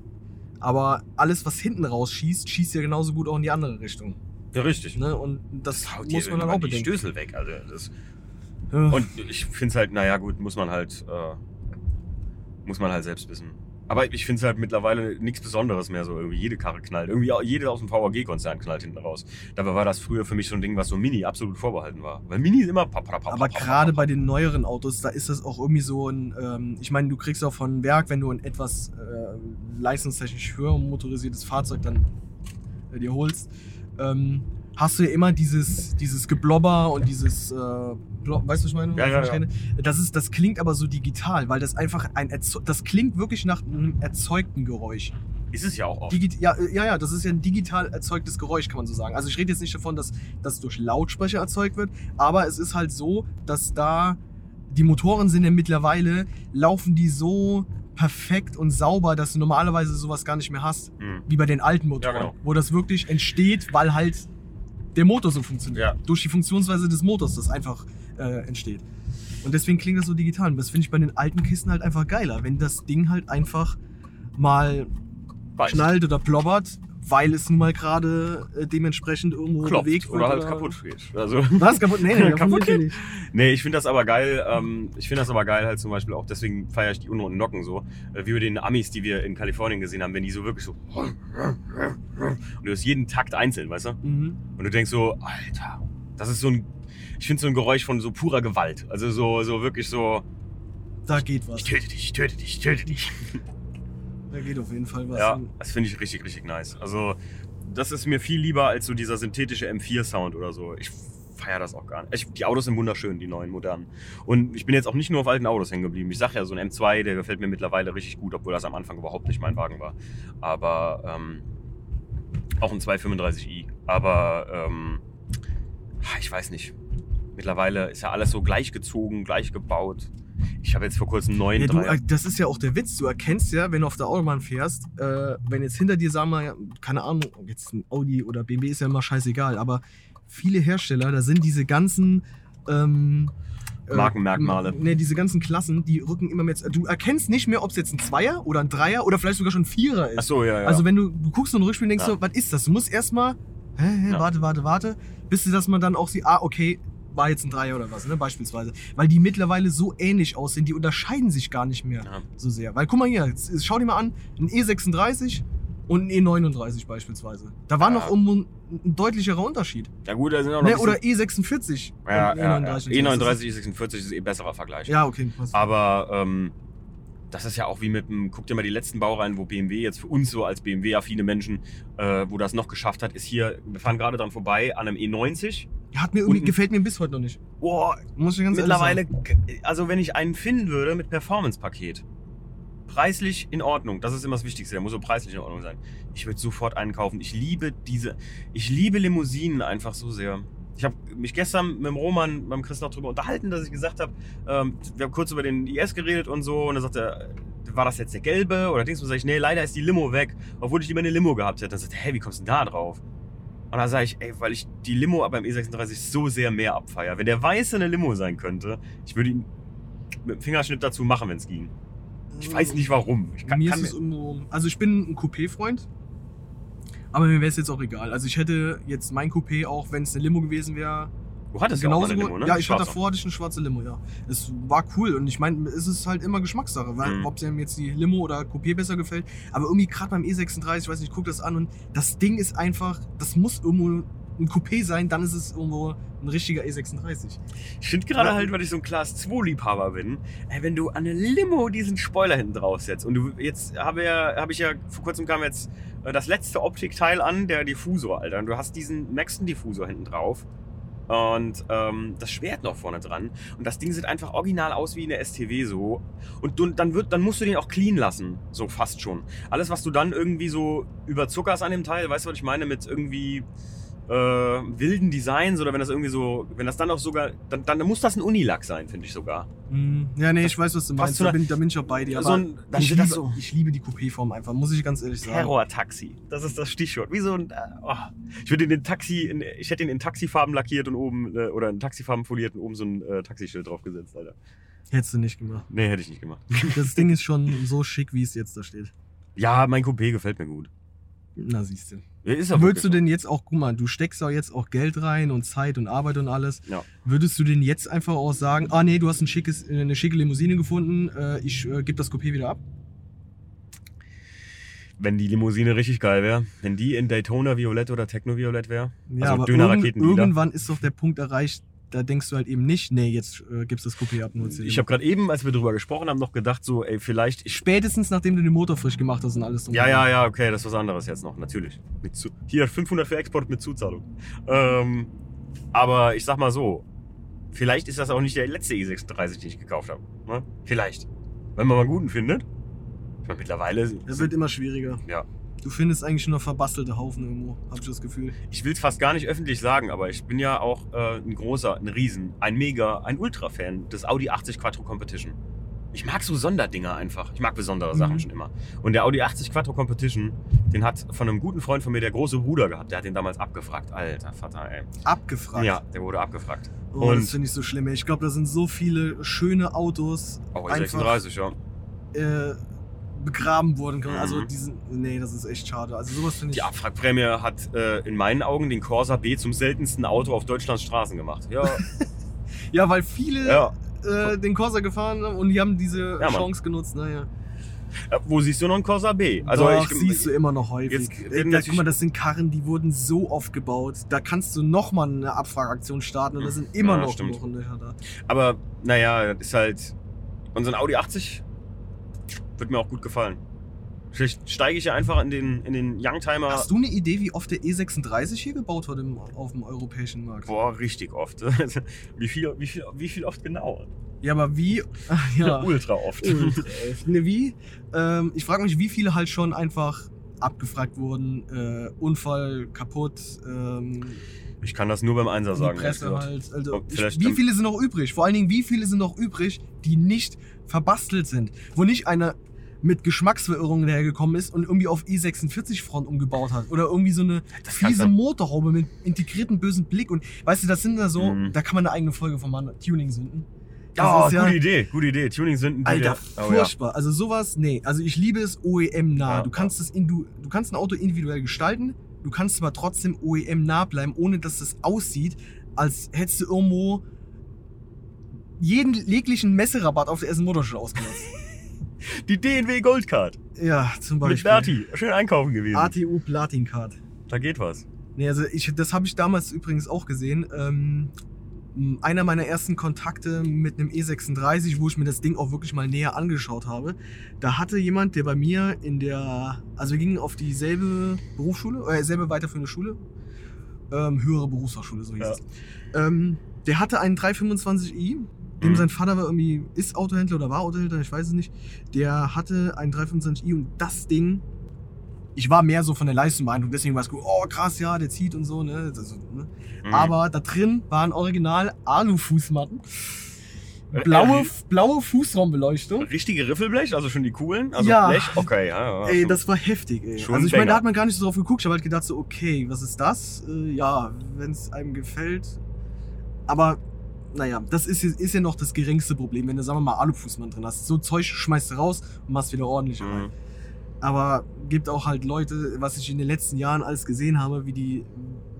[SPEAKER 2] Aber alles, was hinten rausschießt, schießt ja genauso gut auch in die andere Richtung.
[SPEAKER 1] Ja, richtig.
[SPEAKER 2] Ne? Und das,
[SPEAKER 1] haut
[SPEAKER 2] muss man dann auch
[SPEAKER 1] die
[SPEAKER 2] bedenken.
[SPEAKER 1] Stößel weg. Also das,
[SPEAKER 2] Ja.
[SPEAKER 1] und ich finde es halt, naja gut, muss man halt, äh, muss man halt selbst wissen. Aber ich finde es halt mittlerweile nichts Besonderes mehr so. Irgendwie jede Karre knallt. Irgendwie auch- jede aus dem VAG-Konzern knallt hinten raus. Dabei war das früher für mich so ein Ding, was so Mini absolut vorbehalten war. Weil Mini ist immer... pap, pap, pap,
[SPEAKER 2] Aber gerade bei den neueren Autos, da ist das auch irgendwie so ein, ähm, ich meine, du kriegst auch von Werk, wenn du ein etwas äh, leistungstechnisch höher motorisiertes Fahrzeug dann äh, dir holst, ähm, hast du ja immer dieses, dieses Geblobber und dieses, äh, weißt du, was ich meine?
[SPEAKER 1] Ja, ja, ja.
[SPEAKER 2] Das, ist, das klingt aber so digital, weil das einfach ein, Erzo das klingt wirklich nach einem erzeugten Geräusch.
[SPEAKER 1] Ist es ja auch oft.
[SPEAKER 2] Digi ja, äh, ja, ja, das ist ja ein digital erzeugtes Geräusch, kann man so sagen. Also ich rede jetzt nicht davon, dass das durch Lautsprecher erzeugt wird, aber es ist halt so, dass da die Motoren sind ja mittlerweile, laufen die so perfekt und sauber, dass du normalerweise sowas gar nicht mehr hast,
[SPEAKER 1] Hm.
[SPEAKER 2] wie bei den alten Motoren,
[SPEAKER 1] Ja, genau.
[SPEAKER 2] wo das wirklich entsteht, weil halt der Motor so funktioniert.
[SPEAKER 1] Ja.
[SPEAKER 2] Durch die Funktionsweise des Motors das einfach äh, entsteht. Und deswegen klingt das so digital. Und das finde ich bei den alten Kisten halt einfach geiler, wenn das Ding halt einfach mal
[SPEAKER 1] Weiß.
[SPEAKER 2] knallt oder plobbert, weil es nun mal gerade äh, dementsprechend irgendwo
[SPEAKER 1] Klopft
[SPEAKER 2] bewegt wird.
[SPEAKER 1] oder halt kaputt geht. Also...
[SPEAKER 2] Was? Kaputt? Nee, nee, (laughs)
[SPEAKER 1] Kaputt geht?
[SPEAKER 2] nicht.
[SPEAKER 1] Nee, ich finde das aber geil. Ähm, ich finde das aber geil halt zum Beispiel auch, deswegen feiere ich die unrunden Nocken so, äh, wie bei den Amis, die wir in Kalifornien gesehen haben, wenn die so wirklich so und du hast jeden Takt einzeln, weißt du?
[SPEAKER 2] Mhm.
[SPEAKER 1] Und du denkst so, Alter, das ist so ein, ich finde so ein Geräusch von so purer Gewalt. Also so, so wirklich so,
[SPEAKER 2] Da geht was.
[SPEAKER 1] ich töte dich, ich töte dich, ich töte dich.
[SPEAKER 2] Da geht auf jeden Fall was.
[SPEAKER 1] Ja, das finde ich richtig, richtig nice. Also das ist mir viel lieber als so dieser synthetische M4-Sound oder so. Ich feiere das auch gar nicht. Ich, die Autos sind wunderschön, die neuen, modernen. Und ich bin jetzt auch nicht nur auf alten Autos hängen geblieben. Ich sage ja, so ein M2, der gefällt mir mittlerweile richtig gut, obwohl das am Anfang überhaupt nicht mein Wagen war. Aber ähm, auch ein 235i. Aber ähm, ich weiß nicht. Mittlerweile ist ja alles so gleich gezogen, gleich gebaut. Ich habe jetzt vor kurzem einen neuen
[SPEAKER 2] Ja, du, äh, das ist ja auch der Witz. Du erkennst ja, wenn du auf der Autobahn fährst, äh, wenn jetzt hinter dir, sagen wir, keine Ahnung, jetzt ein Audi oder BMW ist ja immer scheißegal, aber viele Hersteller, da sind diese ganzen ähm, äh,
[SPEAKER 1] Markenmerkmale.
[SPEAKER 2] Ne, diese ganzen Klassen, die rücken immer mehr. Du erkennst nicht mehr, ob es jetzt ein Zweier oder ein Dreier oder vielleicht sogar schon ein Vierer ist.
[SPEAKER 1] Ach so, ja, ja.
[SPEAKER 2] Also wenn du, du guckst so ein Rückspiel und denkst
[SPEAKER 1] Ja.
[SPEAKER 2] so, was ist das? Du musst erstmal, hä, hä,
[SPEAKER 1] Ja.
[SPEAKER 2] warte, warte, warte, bis du das man dann auch sieht, ah, okay, war jetzt ein Dreier oder was, ne, beispielsweise. Weil die mittlerweile so ähnlich aussehen, die unterscheiden sich gar nicht mehr
[SPEAKER 1] Ja.
[SPEAKER 2] so sehr. Weil guck mal hier, schau dir mal an, ein E36 und ein E39 beispielsweise. Da war
[SPEAKER 1] Ja.
[SPEAKER 2] noch um ein, deutlicherer Unterschied.
[SPEAKER 1] ja gut, da sind auch noch
[SPEAKER 2] Ne, oder
[SPEAKER 1] bisschen-
[SPEAKER 2] E46
[SPEAKER 1] Ja,
[SPEAKER 2] und
[SPEAKER 1] ja, ja.
[SPEAKER 2] E39.
[SPEAKER 1] E39, E46 ist eh besserer Vergleich.
[SPEAKER 2] Ja, okay. passt.
[SPEAKER 1] Aber ähm, das ist ja auch wie mit dem, guck dir mal die letzten Baureihen, wo BMW jetzt für uns so als BMW-affine Menschen, äh, wo das noch geschafft hat, ist hier, wir fahren gerade dran vorbei an einem E90.
[SPEAKER 2] Ja, hat mir irgendwie, gefällt mir bis heute noch nicht.
[SPEAKER 1] Boah,
[SPEAKER 2] Muss ich ganz
[SPEAKER 1] mittlerweile, also wenn ich einen finden würde mit Performance-Paket, preislich in Ordnung, das ist immer das Wichtigste, der muss so preislich in Ordnung sein. Ich würde sofort einen kaufen. Ich liebe diese, ich liebe Limousinen einfach so sehr. Ich habe mich gestern mit dem Roman, beim Chris noch drüber unterhalten, dass ich gesagt habe, ähm, wir haben kurz über den IS geredet und so. Und er sagte, war das jetzt der gelbe oder Dings? Und sag ich, nee, leider ist die Limo weg, obwohl ich lieber eine Limo gehabt hätte. Dann sagt er, hey, wie kommst du denn da drauf? Und dann sage ich, ey, weil ich die Limo beim E36 so sehr mehr abfeier. Wenn der Weiße eine Limo sein könnte, ich würde ihn mit dem Fingerschnitt dazu machen, wenn es ging. Ich weiß nicht warum. Ich kann,
[SPEAKER 2] mir
[SPEAKER 1] kann
[SPEAKER 2] ist es irgendwo. Also ich bin ein Coupé-Freund. Aber mir wäre es jetzt auch egal. Also ich hätte jetzt mein Coupé, auch wenn es eine Limo gewesen wäre,
[SPEAKER 1] du hattest ja auch
[SPEAKER 2] genauso
[SPEAKER 1] eine
[SPEAKER 2] gut.
[SPEAKER 1] Limo, ne?
[SPEAKER 2] Ja, ich hatte davor hatte ich eine schwarze Limo, ja. Es war cool und ich meine, es ist halt immer Geschmackssache, weil
[SPEAKER 1] Mhm.
[SPEAKER 2] ob einem jetzt die Limo oder Coupé besser gefällt. Aber irgendwie gerade beim E36, ich weiß nicht, ich guck das an und das Ding ist einfach, das muss irgendwo ein Coupé sein, dann ist es irgendwo ein richtiger E E36.
[SPEAKER 1] Ich finde gerade
[SPEAKER 2] Ja.
[SPEAKER 1] halt, weil ich so ein Class 2 Liebhaber bin, ey, wenn du an eine Limo diesen Spoiler hinten drauf setzt und du jetzt habe ja, habe ich ja vor kurzem kam jetzt äh, das letzte Optikteil an, der Diffusor, Alter. Und du hast diesen Maxton Diffusor hinten drauf und ähm, das Schwert noch vorne dran und das Ding sieht einfach original aus wie eine STW so und du, dann wird dann musst du den auch clean lassen, so fast schon. Alles was du dann irgendwie so überzuckerst an dem Teil, weißt du was ich meine mit irgendwie äh, wilden Designs oder wenn das irgendwie so, wenn das dann auch sogar, dann, dann muss das ein Unilack sein, finde ich sogar.
[SPEAKER 2] Mhm. Ja, nee, ich weiß, was du meinst. Da bin, da bin ich auch bei dir.
[SPEAKER 1] so
[SPEAKER 2] aber
[SPEAKER 1] ein, dann
[SPEAKER 2] ich, liebe,
[SPEAKER 1] das so
[SPEAKER 2] ich liebe die Coupé-Form einfach, muss ich ganz ehrlich sagen.
[SPEAKER 1] Terror-Taxi. Das ist das Stichwort. Wie so ein, äh, oh. Ich würde den in Taxi, in, ich hätte ihn in Taxifarben lackiert und oben, äh, oder in Taxifarben foliert und oben so ein äh, Taxischild draufgesetzt, Alter.
[SPEAKER 2] Hättest du nicht gemacht.
[SPEAKER 1] Nee, hätte ich nicht gemacht. (laughs)
[SPEAKER 2] Das Ding ist schon so schick, wie es jetzt da steht.
[SPEAKER 1] Ja, mein Coupé gefällt mir gut.
[SPEAKER 2] Na, siehst du.
[SPEAKER 1] Ja,
[SPEAKER 2] Würdest du denn jetzt auch, guck mal, du steckst auch jetzt auch Geld rein und Zeit und Arbeit und alles.
[SPEAKER 1] Ja.
[SPEAKER 2] Würdest du denn jetzt einfach auch sagen, ah nee, du hast ein schickes, eine schicke Limousine gefunden, äh, ich äh, gebe das Coupé wieder ab?
[SPEAKER 1] Wenn die Limousine richtig geil wäre, wenn die in Daytona Violett oder Techno Violett wäre,
[SPEAKER 2] Ja,
[SPEAKER 1] also
[SPEAKER 2] aber irgend, irgendwann ist doch der Punkt erreicht, da denkst du halt eben nicht, nee, jetzt äh, gibst das Coupé ab. Nur
[SPEAKER 1] Ich habe gerade eben, als wir drüber gesprochen haben, noch gedacht, so, ey, vielleicht. Ich,
[SPEAKER 2] Spätestens nachdem du den Motor frisch gemacht hast und alles
[SPEAKER 1] ja, ja, ja, okay, das ist was anderes jetzt noch, natürlich. Mit zu, hier 500 für Export mit Zuzahlung. Ähm, aber ich sag mal so, vielleicht ist das auch nicht der letzte E36, den ich gekauft habe. Ne? Vielleicht. Wenn man mal einen guten findet. Ich meine, mittlerweile.
[SPEAKER 2] Es wird immer schwieriger.
[SPEAKER 1] Ja.
[SPEAKER 2] Du findest eigentlich nur verbastelte Haufen irgendwo, hab ich das Gefühl.
[SPEAKER 1] Ich will es fast gar nicht öffentlich sagen, aber ich bin ja auch äh, ein großer, ein Riesen, ein Mega, ein Ultra-Fan des Audi 80 Quattro Competition. Ich mag so Sonderdinger einfach. Ich mag besondere Sachen
[SPEAKER 2] Mhm.
[SPEAKER 1] schon immer. Und der Audi 80 Quattro Competition, den hat von einem guten Freund von mir der große Bruder gehabt. Der hat den damals abgefragt. Alter Vater, ey.
[SPEAKER 2] Abgefragt.
[SPEAKER 1] Ja, der wurde abgefragt.
[SPEAKER 2] Oh,
[SPEAKER 1] Und-
[SPEAKER 2] das finde ich so schlimm. ey. Ich glaube, da sind so viele schöne Autos
[SPEAKER 1] Auch
[SPEAKER 2] einfach
[SPEAKER 1] E36, ja.
[SPEAKER 2] äh, begraben worden.
[SPEAKER 1] Mhm.
[SPEAKER 2] Also diesen, nee, das ist echt schade. Also sowas finde ich.
[SPEAKER 1] Die Abwrackprämie hat äh, in meinen Augen den Corsa B zum seltensten Auto auf Deutschlands Straßen gemacht. Ja, (laughs)
[SPEAKER 2] Ja, weil viele
[SPEAKER 1] ja.
[SPEAKER 2] äh, den Corsa gefahren haben und die haben diese
[SPEAKER 1] Ja.
[SPEAKER 2] Chance genutzt. Naja.
[SPEAKER 1] Äh, Wo siehst du noch einen Corsa B? Also
[SPEAKER 2] Doch,
[SPEAKER 1] ich,
[SPEAKER 2] siehst du immer noch häufig.
[SPEAKER 1] Jetzt
[SPEAKER 2] da, guck mal, das sind Karren, die wurden so oft gebaut. Da kannst du nochmal eine Abfragaktion starten und da sind immer
[SPEAKER 1] Ja,
[SPEAKER 2] noch Löcher da.
[SPEAKER 1] Aber naja, das ist halt. Ein Audi 80 wird mir auch gut gefallen. Vielleicht steige ich ja einfach in den, in den Youngtimer.
[SPEAKER 2] Hast du eine Idee, wie oft der E36 hier gebaut wird im, auf dem europäischen Markt?
[SPEAKER 1] Boah, richtig oft. (laughs) wie, viel, wie, viel, wie viel oft genau?
[SPEAKER 2] Ja, aber wie? Ach, (laughs) ja.
[SPEAKER 1] Ultra oft.
[SPEAKER 2] Ultra ne, wie? Ähm, ich frage mich, wie viele halt schon einfach abgefragt wurden, äh, Unfall, kaputt, ähm,
[SPEAKER 1] Ich kann das nur beim Einser sagen.
[SPEAKER 2] Presse halt. Also, ich, wie viele sind noch übrig? Vor allen Dingen, wie viele sind noch übrig, die nicht verbastelt sind? Wo nicht einer mit Geschmacksverirrungen hergekommen ist und irgendwie auf E46-Front umgebaut hat. Oder irgendwie so eine
[SPEAKER 1] Das
[SPEAKER 2] fiese Motorhaube mit integrierten bösen Blick. Und weißt du, das sind da so,
[SPEAKER 1] Mhm.
[SPEAKER 2] da kann man eine eigene Folge von machen, Tuning-Sünden. Das
[SPEAKER 1] Oh,
[SPEAKER 2] ist ja-
[SPEAKER 1] gute Idee, gute Idee. Tuning sind ein
[SPEAKER 2] Alter,
[SPEAKER 1] Oh, ja.
[SPEAKER 2] furchtbar. Also sowas, nee. Also ich liebe es OEM nah.
[SPEAKER 1] Ja,
[SPEAKER 2] du kannst es in, du, du kannst ein Auto individuell gestalten, du kannst aber trotzdem OEM nah bleiben, ohne dass es aussieht, als hättest du irgendwo jeden jeglichen Messerabatt auf der ersten Motorschule ausgenutzt. (laughs)
[SPEAKER 1] Die DNW Goldcard.
[SPEAKER 2] ja, zum
[SPEAKER 1] Mit
[SPEAKER 2] Beispiel.
[SPEAKER 1] Berti. Schön einkaufen gewesen.
[SPEAKER 2] ATU Platin Card.
[SPEAKER 1] Da geht was.
[SPEAKER 2] Nee, also ich, das habe ich damals übrigens auch gesehen. Ähm, einer meiner ersten Kontakte mit einem E36, wo ich mir das Ding auch wirklich mal näher angeschaut habe, da hatte jemand, der bei mir in der, also wir gingen auf dieselbe Berufsschule, äh, selbe weiterführende Schule, ähm, höhere Berufsfachschule, so hieß
[SPEAKER 1] Ja.
[SPEAKER 2] es. Ähm, der hatte einen 325i, dem
[SPEAKER 1] Mhm.
[SPEAKER 2] sein Vater war irgendwie, ist Autohändler oder war Autohändler, ich weiß es nicht. Der hatte einen 325i und das Ding ich war mehr so von der Leistung beeindruckt, deswegen war es gut, oh krass, ja, der zieht und so, ne? Also, ne?
[SPEAKER 1] Mhm.
[SPEAKER 2] Aber da drin waren original Alufußmatten. Blaue,
[SPEAKER 1] Äh,
[SPEAKER 2] blaue Fußraumbeleuchtung.
[SPEAKER 1] Richtige Riffelblech, also schon die coolen? Also
[SPEAKER 2] Ja.
[SPEAKER 1] Blech? Okay, ja. ja
[SPEAKER 2] Ey, das war heftig, ey.
[SPEAKER 1] schon
[SPEAKER 2] Also ich
[SPEAKER 1] ein
[SPEAKER 2] meine, da hat man gar nicht so drauf geguckt. Ich habe halt gedacht so, okay, was ist das? Äh, ja, wenn es einem gefällt. Aber naja, das ist, ist ja noch das geringste Problem, wenn du, sagen wir mal, Alufußmann drin hast. So Zeug schmeißt du raus und machst wieder ordentlich rein.
[SPEAKER 1] Mhm.
[SPEAKER 2] Aber gibt auch halt Leute, was ich in den letzten Jahren alles gesehen habe, wie die,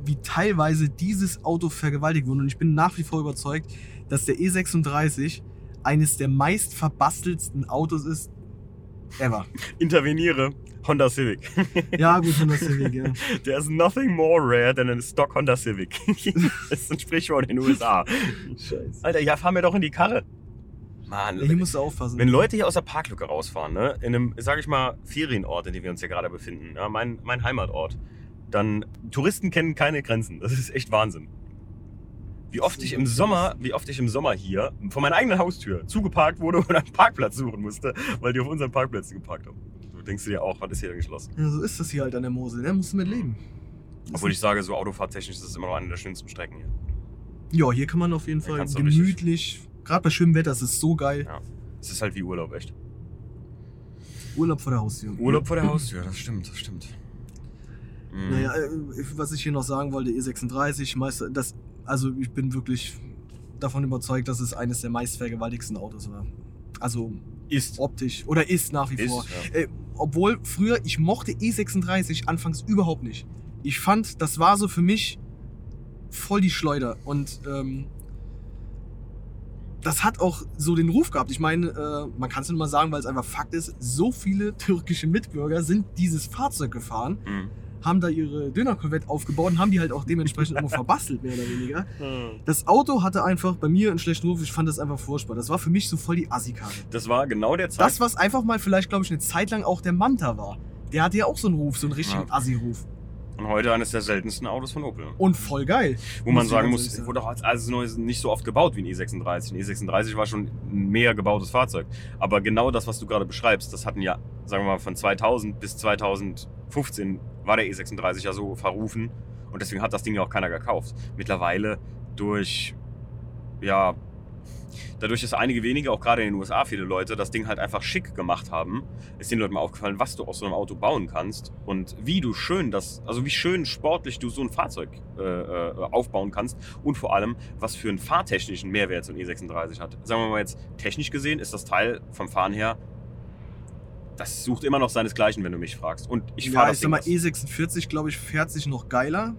[SPEAKER 2] wie teilweise dieses Auto vergewaltigt wurde. Und ich bin nach wie vor überzeugt, dass der E36 eines der meist verbasteltsten Autos ist ever.
[SPEAKER 1] Interveniere. Honda Civic.
[SPEAKER 2] Ja, gut, von der Civic, ja. (laughs)
[SPEAKER 1] There's nothing more rare than a stock Honda Civic. (laughs) das ist ein Sprichwort in den USA.
[SPEAKER 2] Scheiße.
[SPEAKER 1] Alter, ja, fahr mir doch in die Karre. Mann,
[SPEAKER 2] Ja, hier musst du aufpassen.
[SPEAKER 1] wenn Leute hier aus der Parklücke rausfahren, ne, in einem, sag ich mal, Ferienort, in dem wir uns hier gerade befinden, ja, mein, mein Heimatort, dann Touristen kennen keine Grenzen. Das ist echt Wahnsinn. Wie oft ich im Sommer, wie oft ich im Sommer hier vor meiner eigenen Haustür zugeparkt wurde (laughs) und einen Parkplatz suchen musste, weil die auf unseren Parkplätzen geparkt haben. Du denkst dir auch, was ist hier denn geschlossen?
[SPEAKER 2] Ja, so ist das hier halt an der Mosel, ne? Musst du mit leben.
[SPEAKER 1] Obwohl ich sage, so autofahrttechnisch ist es immer noch eine der schönsten Strecken hier.
[SPEAKER 2] Ja, hier kann man auf jeden Fall gemütlich, gerade bei schönem Wetter, es ist so geil.
[SPEAKER 1] Ja. Es ist halt wie Urlaub, echt.
[SPEAKER 2] Urlaub vor der Haustür.
[SPEAKER 1] Urlaub vor der Haustür, das stimmt, das stimmt. Mhm.
[SPEAKER 2] Naja, äh, was ich hier noch sagen wollte, E36, Meister, das, also ich bin wirklich davon überzeugt, dass es eines der meistvergewaltigsten Autos war. Also
[SPEAKER 1] Ist.
[SPEAKER 2] optisch oder ist nach wie
[SPEAKER 1] Ist,
[SPEAKER 2] vor.
[SPEAKER 1] ja.
[SPEAKER 2] Äh, obwohl früher, ich mochte E36 anfangs überhaupt nicht. Ich fand, das war so für mich voll die Schleuder. Und ähm, das hat auch so den Ruf gehabt. Ich meine, äh, man kann es nur mal sagen, weil es einfach Fakt ist, so viele türkische Mitbürger sind dieses Fahrzeug gefahren,
[SPEAKER 1] Mhm.
[SPEAKER 2] Haben da ihre Dönerkorvette aufgebaut und haben die halt auch dementsprechend irgendwo (laughs) verbastelt, mehr oder weniger. Das Auto hatte einfach bei mir einen schlechten Ruf. Ich fand das einfach furchtbar. Das war für mich so voll die Assi-Karte.
[SPEAKER 1] Das war genau der Zeit.
[SPEAKER 2] Das, was einfach mal vielleicht, glaube ich, eine Zeit lang auch der Manta war. Der hatte ja auch so einen Ruf, so einen richtigen
[SPEAKER 1] Ja.
[SPEAKER 2] Assi-Ruf.
[SPEAKER 1] Und heute eines der seltensten Autos von Opel.
[SPEAKER 2] Und voll geil.
[SPEAKER 1] Wo man sagen muss,
[SPEAKER 2] sagen.
[SPEAKER 1] wurde auch als, als Neues nicht so oft gebaut wie ein E36. Ein E36 war schon ein mehr gebautes Fahrzeug. Aber genau das, was du gerade beschreibst, das hatten ja, sagen wir mal, von 2000 bis 2015 war der E36 ja so verrufen. Und deswegen hat das Ding ja auch keiner gekauft. Mittlerweile durch, ja, dadurch, dass einige wenige, auch gerade in den USA viele Leute, das Ding halt einfach schick gemacht haben, ist den Leuten mal aufgefallen, was du aus so einem Auto bauen kannst und wie du schön das, also wie schön sportlich du so ein Fahrzeug äh, äh, aufbauen kannst und vor allem, was für einen fahrtechnischen Mehrwert so ein E36 hat. Sagen wir mal jetzt, technisch gesehen ist das Teil vom Fahren her, das sucht immer noch seinesgleichen, wenn du mich fragst. Und ich fahre
[SPEAKER 2] ja,
[SPEAKER 1] das
[SPEAKER 2] ich sag mal,
[SPEAKER 1] Ding.
[SPEAKER 2] E46, glaube ich, fährt sich noch geiler.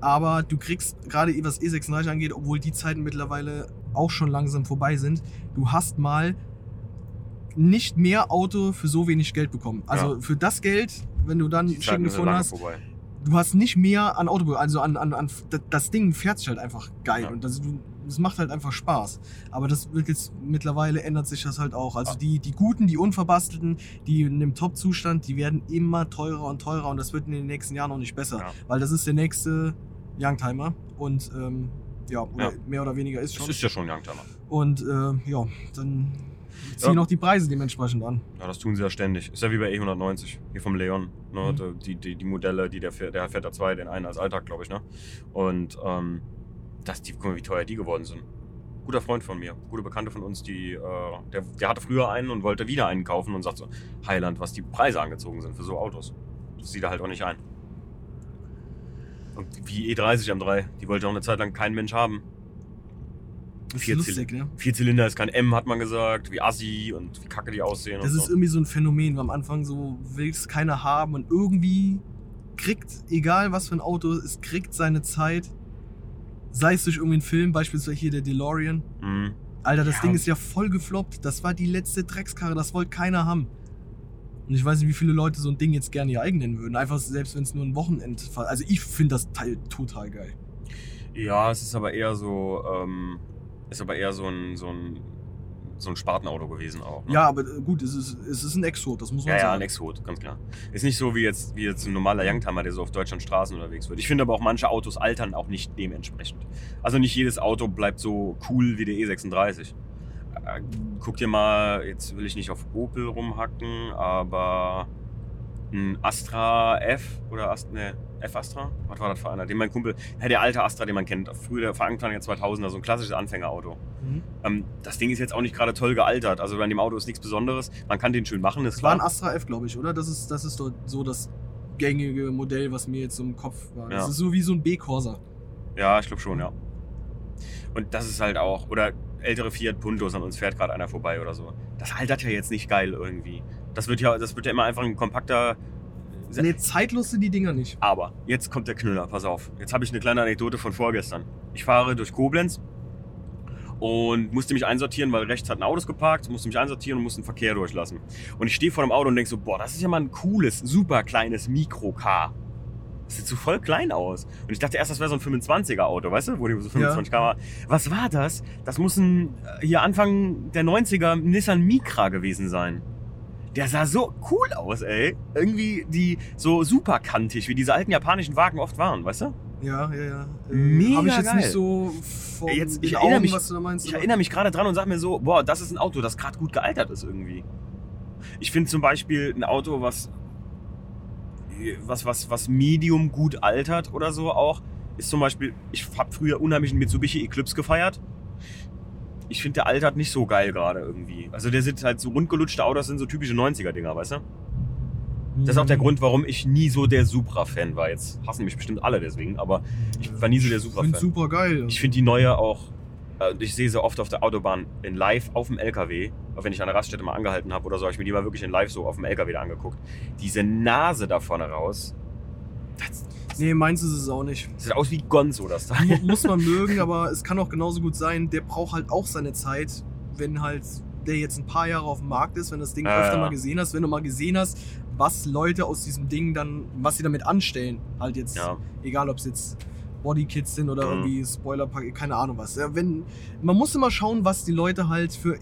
[SPEAKER 2] Aber du kriegst, gerade was E36 angeht, obwohl die Zeiten mittlerweile auch schon langsam vorbei sind, du hast mal nicht mehr Auto für so wenig Geld bekommen. Also
[SPEAKER 1] Ja.
[SPEAKER 2] für das Geld, wenn du dann
[SPEAKER 1] Die
[SPEAKER 2] schick
[SPEAKER 1] Zeiten sind
[SPEAKER 2] gefunden hast,
[SPEAKER 1] vorbei.
[SPEAKER 2] du hast nicht mehr an Auto, also an, an, an das- das Ding fährt sich halt einfach geil
[SPEAKER 1] Ja.
[SPEAKER 2] und das, du- das macht halt einfach Spaß. Aber das wird jetzt mittlerweile ändert sich das halt auch. Also die, die guten, die unverbastelten, die in dem Top-Zustand, die werden immer teurer und teurer und das wird in den nächsten Jahren auch nicht besser,
[SPEAKER 1] Ja.
[SPEAKER 2] weil das ist der nächste Youngtimer und ähm, ja, oder
[SPEAKER 1] Ja.
[SPEAKER 2] mehr oder weniger ist
[SPEAKER 1] Das
[SPEAKER 2] schon.
[SPEAKER 1] ist ja schon Youngtimer.
[SPEAKER 2] Und äh, ja, dann ziehen
[SPEAKER 1] Ja.
[SPEAKER 2] auch die Preise dementsprechend an.
[SPEAKER 1] Ja, das tun sie ja ständig. Ist ja wie bei E190, hier vom Leon. Ne?
[SPEAKER 2] Mhm.
[SPEAKER 1] Die, die, die Modelle, die der fährt, der fährt da zwei, den einen als Alltag, glaube ich. Ne? Und ähm, das, die, guck mal, wie teuer die geworden sind. Guter Freund von mir, gute Bekannte von uns, die, äh, der, der hatte früher einen und wollte wieder einen kaufen und sagt so, Heiland, was die Preise angezogen sind für so Autos. Das sieht er halt auch nicht ein. Und wie E30 M3, die wollte auch eine Zeit lang kein Mensch haben.
[SPEAKER 2] Das
[SPEAKER 1] Vier
[SPEAKER 2] lustig, ne?
[SPEAKER 1] Vierzylinder ist kein M, hat man gesagt, wie Assi und wie kacke die aussehen.
[SPEAKER 2] Das ist
[SPEAKER 1] so.
[SPEAKER 2] irgendwie so ein Phänomen, wo am Anfang so will es keiner haben und irgendwie kriegt, egal was für ein Auto, es kriegt seine Zeit. Sei es durch irgendwie einen Film, beispielsweise hier der DeLorean.
[SPEAKER 1] Mhm.
[SPEAKER 2] Alter, das
[SPEAKER 1] Ja.
[SPEAKER 2] Ding ist ja voll gefloppt. Das war die letzte Dreckskarre, das wollte keiner haben. Und ich weiß nicht, wie viele Leute so ein Ding jetzt gerne ihr eigen nennen würden. Einfach selbst wenn es nur ein Wochenend Also ich finde das Teil total geil.
[SPEAKER 1] Ja, es ist aber eher so, ähm, ist aber eher so ein, so ein, so ein Spartenauto gewesen auch. Ne?
[SPEAKER 2] Ja, aber äh, gut, es ist, es ist ein Exot, das muss man
[SPEAKER 1] Ja, ja,
[SPEAKER 2] sagen.
[SPEAKER 1] ein Exot, ganz klar. Ist nicht so wie jetzt, wie jetzt ein normaler Youngtimer, der so auf Deutschland Straßen unterwegs wird. Ich finde aber auch manche Autos altern auch nicht dementsprechend. Also nicht jedes Auto bleibt so cool wie der E36. Äh, guck dir mal, jetzt will ich nicht auf Opel rumhacken, aber ein Astra F oder Astra, ne, F Astra? Was war das für einer? Den mein Kumpel, ja, der alte Astra, den man kennt, früher der Anfang der 2000er, so ein klassisches Anfängerauto.
[SPEAKER 2] Mhm.
[SPEAKER 1] Ähm, das Ding ist jetzt auch nicht gerade toll gealtert. Also an dem Auto ist nichts Besonderes. Man kann den schön machen, ist
[SPEAKER 2] Das war
[SPEAKER 1] klar.
[SPEAKER 2] ein Astra F, glaube ich, oder? Das ist, das ist doch so das gängige Modell, was mir jetzt so im Kopf war. Das
[SPEAKER 1] Ja.
[SPEAKER 2] ist so wie so ein B-Corsa.
[SPEAKER 1] Ja, ich glaube schon, ja. Und das ist halt auch, oder ältere Fiat Puntos, an uns fährt gerade einer vorbei oder so. Das altert ja jetzt nicht geil irgendwie. Das wird ja, das wird ja immer einfach ein kompakter.
[SPEAKER 2] Nee, zeitlos sind die Dinger nicht.
[SPEAKER 1] Aber jetzt kommt der Knüller, pass auf. Jetzt habe ich eine kleine Anekdote von vorgestern. Ich fahre durch Koblenz und musste mich einsortieren, weil rechts hatten Autos geparkt, musste mich einsortieren und musste den Verkehr durchlassen. Und ich stehe vor dem Auto und denke so, boah, das ist ja mal ein cooles, super kleines Mikro-Car. Das sieht so voll klein aus. Und ich dachte erst, das wäre so ein 25er Auto, weißt du, wo die so 25 km Was war das? Das muss ein äh, hier Anfang der 90er Nissan Micra gewesen sein. Der sah so cool aus, ey. Irgendwie die so super kantig, wie diese alten japanischen Wagen oft waren, weißt du?
[SPEAKER 2] Ja, ja, ja.
[SPEAKER 1] Mega
[SPEAKER 2] Habe ich jetzt
[SPEAKER 1] geil.
[SPEAKER 2] nicht so vor
[SPEAKER 1] Jetzt- ich erinnere
[SPEAKER 2] Augen,
[SPEAKER 1] mich-
[SPEAKER 2] was du da meinst.
[SPEAKER 1] Ich
[SPEAKER 2] aber-
[SPEAKER 1] erinnere mich gerade dran und sag mir so, boah, das ist ein Auto, das gerade gut gealtert ist irgendwie. Ich finde zum Beispiel ein Auto, was, was, was, was medium gut altert oder so auch, ist zum Beispiel, ich habe früher unheimlich einen Mitsubishi Eclipse gefeiert. Ich finde, der altert nicht so geil gerade irgendwie. Also der sind halt so rundgelutschte Autos, sind so typische 90er-Dinger, weißt du? Das ist auch der
[SPEAKER 2] Mhm.
[SPEAKER 1] Grund, warum ich nie so der Supra-Fan war. Jetzt hassen mich bestimmt alle deswegen, aber ich war nie so der
[SPEAKER 2] Ich finde
[SPEAKER 1] Supra-Fan.
[SPEAKER 2] super geil.
[SPEAKER 1] Ich finde die neue auch, äh, ich sehe sie oft auf der Autobahn in live auf dem LKW. Aber wenn ich an der Raststätte mal angehalten habe oder so, habe ich mir die mal wirklich in live so auf dem LKW da angeguckt. Diese Nase da vorne raus, das
[SPEAKER 2] Nee, meins ist es auch nicht.
[SPEAKER 1] sieht aus wie Gonzo, das da.
[SPEAKER 2] Mu- Muss man (laughs) mögen, aber es kann auch genauso gut sein, der braucht halt auch seine Zeit, wenn halt der jetzt ein paar Jahre auf dem Markt ist, wenn das Ding
[SPEAKER 1] Ja,
[SPEAKER 2] öfter
[SPEAKER 1] ja.
[SPEAKER 2] mal gesehen hast, wenn du mal gesehen hast, was Leute aus diesem Ding dann, was sie damit anstellen. Halt jetzt,
[SPEAKER 1] Ja,
[SPEAKER 2] egal ob es jetzt Bodykits sind oder
[SPEAKER 1] Mhm.
[SPEAKER 2] irgendwie Spoilerpack, keine Ahnung was. Ja, wenn, man muss immer schauen, was die Leute halt für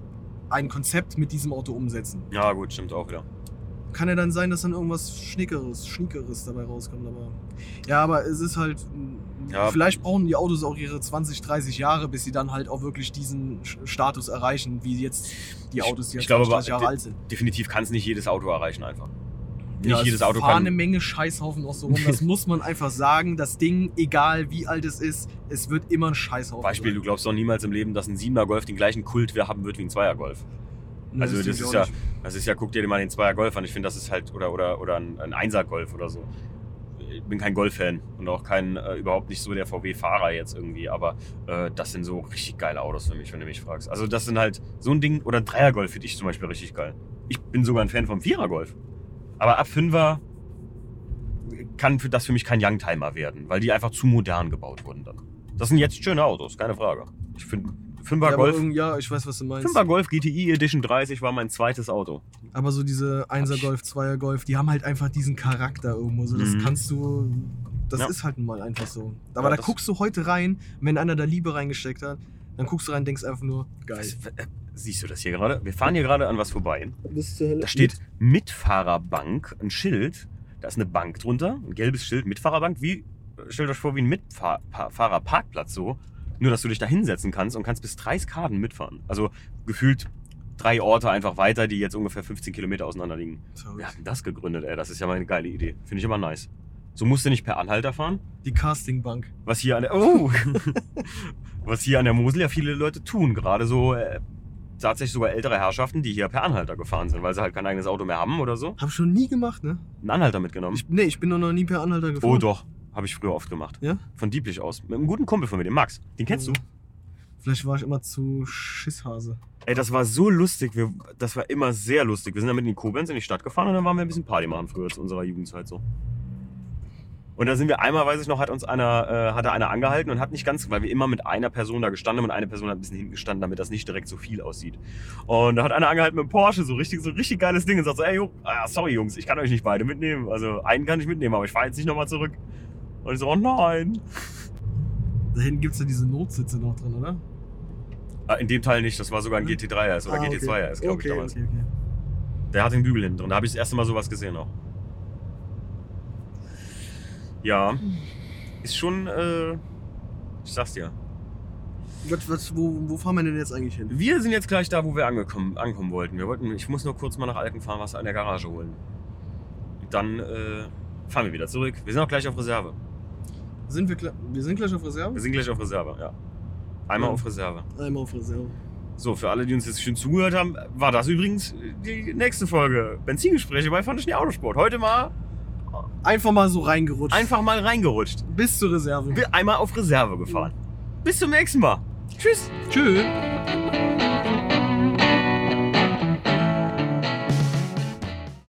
[SPEAKER 2] ein Konzept mit diesem Auto umsetzen.
[SPEAKER 1] ja gut, stimmt auch wieder.
[SPEAKER 2] Kann ja dann sein, dass dann irgendwas Schnickeres, Schnickeres dabei rauskommt, aber. Ja, aber es ist halt. mm,
[SPEAKER 1] Ja.
[SPEAKER 2] Vielleicht brauchen die Autos auch ihre 20, 30 Jahre, bis sie dann halt auch wirklich diesen Status erreichen, wie jetzt die Autos, die
[SPEAKER 1] ich
[SPEAKER 2] jetzt
[SPEAKER 1] glaube
[SPEAKER 2] 20, 30
[SPEAKER 1] aber,
[SPEAKER 2] Jahre alt sind.
[SPEAKER 1] Definitiv kann es nicht jedes Auto erreichen einfach. Nicht
[SPEAKER 2] Ja,
[SPEAKER 1] jedes
[SPEAKER 2] es
[SPEAKER 1] Auto
[SPEAKER 2] fahren eine
[SPEAKER 1] kann.
[SPEAKER 2] Menge Scheißhaufen auch so rum. Das (laughs) muss man einfach sagen. Das Ding, egal wie alt es ist, es wird immer ein Scheißhaufen.
[SPEAKER 1] Beispiel, du
[SPEAKER 2] sein.
[SPEAKER 1] glaubst doch niemals im Leben, dass ein 7er Golf den gleichen Kult haben wird wie ein 2er Golf.
[SPEAKER 2] Nee,
[SPEAKER 1] Also das ist ja,
[SPEAKER 2] nicht.
[SPEAKER 1] das ist ja, guck dir mal den Zweier Golf an. Ich finde, das ist halt, oder, oder, oder ein, ein Einser Golf oder so. Ich bin kein Golf-Fan und auch kein, äh, überhaupt nicht so der VW-Fahrer jetzt irgendwie, aber äh, das sind so richtig geile Autos für mich, wenn du mich fragst. Also das sind halt so ein Ding, oder ein Dreier Golf finde ich zum Beispiel richtig geil. Ich bin sogar ein Fan vom Vierer Golf. Aber ab Fünfer kann für das für mich kein Youngtimer werden, weil die einfach zu modern gebaut wurden dann. Das sind jetzt schöne Autos, keine Frage. Ich finde, Fünfer
[SPEAKER 2] Ja,
[SPEAKER 1] Golf,
[SPEAKER 2] ja, ich weiß, was du meinst.
[SPEAKER 1] Fünfer Golf GTI Edition 30 war mein zweites Auto.
[SPEAKER 2] Aber so diese 1er Golf, 2er Golf, die haben halt einfach diesen Charakter irgendwo. So, das
[SPEAKER 1] Mhm.
[SPEAKER 2] kannst du. Das
[SPEAKER 1] Ja.
[SPEAKER 2] ist halt mal einfach so. Aber
[SPEAKER 1] Ja,
[SPEAKER 2] da guckst du heute rein, wenn einer da Liebe reingesteckt hat, dann guckst du rein und denkst einfach nur, geil.
[SPEAKER 1] Was, äh, siehst du das hier gerade? Wir fahren hier gerade an was vorbei. Da steht Mitfahrerbank, ein Schild. Da ist eine Bank drunter, ein gelbes Schild, Mitfahrerbank. Wie, stellt euch vor, wie ein Mitfahrerparkplatz so. Nur, dass du dich da hinsetzen kannst und kannst bis drei Skaden mitfahren. Also gefühlt drei Orte einfach weiter, die jetzt ungefähr 15 Kilometer auseinander liegen.
[SPEAKER 2] Verrückt.
[SPEAKER 1] Wer hat denn das gegründet, ey? Das ist ja mal eine geile Idee. Finde ich aber nice. So musst du nicht per Anhalter fahren.
[SPEAKER 2] Die Castingbank.
[SPEAKER 1] Was hier an der. Oh! (laughs) was hier an der Mosel ja viele Leute tun. Gerade so äh, tatsächlich sogar ältere Herrschaften, die hier per Anhalter gefahren sind, weil sie halt kein eigenes Auto mehr haben oder so.
[SPEAKER 2] Hab ich schon nie gemacht, ne?
[SPEAKER 1] Einen Anhalter mitgenommen.
[SPEAKER 2] Ich, nee, ich bin noch nie per Anhalter gefahren.
[SPEAKER 1] oh doch, habe ich früher oft gemacht.
[SPEAKER 2] Ja?
[SPEAKER 1] Von Dieblich aus. Mit einem guten Kumpel von mir, dem Max. Den kennst du?
[SPEAKER 2] Vielleicht war ich immer zu Schisshase.
[SPEAKER 1] Ey, das war so lustig. Wir, das war immer sehr lustig. Wir sind damit in die Koblenz in die Stadt gefahren und dann waren wir ein bisschen Party machen früher zu unserer Jugendzeit so. Und da sind wir einmal, weiß ich noch, hat uns einer, äh, hatte einer angehalten und hat nicht ganz, weil wir immer mit einer Person da gestanden haben und eine Person hat ein bisschen hinten gestanden, damit das nicht direkt so viel aussieht. Und da hat einer angehalten mit einem Porsche, so richtig, so richtig geiles Ding und sagt so, ey, Jungs, ah, sorry Jungs, ich kann euch nicht beide mitnehmen. Also einen kann ich mitnehmen, aber ich fahre jetzt nicht nochmal zurück. Und ich so, oh nein.
[SPEAKER 2] Da hinten gibt es ja diese Notsitze noch drin, oder?
[SPEAKER 1] Ah, In dem Teil nicht, das war sogar ein GT3 RS oder
[SPEAKER 2] Ah,
[SPEAKER 1] GT2
[SPEAKER 2] okay.
[SPEAKER 1] RS, glaube
[SPEAKER 2] okay,
[SPEAKER 1] ich damals.
[SPEAKER 2] Okay.
[SPEAKER 1] Der hat den Bügel hinten drin. Da habe ich das erste Mal sowas gesehen auch. Ja. Ist schon, äh, ich sag's dir.
[SPEAKER 2] Was, was, wo, wo fahren wir denn jetzt eigentlich hin?
[SPEAKER 1] Wir sind jetzt gleich da, wo wir angekommen, ankommen wollten. Wir wollten. Ich muss nur kurz mal nach Alken fahren, was an der Garage holen. dann äh, fahren wir wieder zurück. Wir sind auch gleich auf Reserve.
[SPEAKER 2] Sind wir, wir sind gleich auf Reserve?
[SPEAKER 1] Wir sind gleich auf Reserve, ja. Einmal
[SPEAKER 2] Ja.
[SPEAKER 1] auf Reserve.
[SPEAKER 2] Einmal auf Reserve.
[SPEAKER 1] So, für alle, die uns jetzt schön zugehört haben, war das übrigens die nächste Folge. Benzingespräche bei Fantaschen Autosport. Heute mal
[SPEAKER 2] Einfach mal so reingerutscht.
[SPEAKER 1] einfach mal reingerutscht.
[SPEAKER 2] bis zur Reserve.
[SPEAKER 1] Wir einmal auf Reserve gefahren. Bis zum nächsten Mal. Tschüss.
[SPEAKER 2] Tschüss.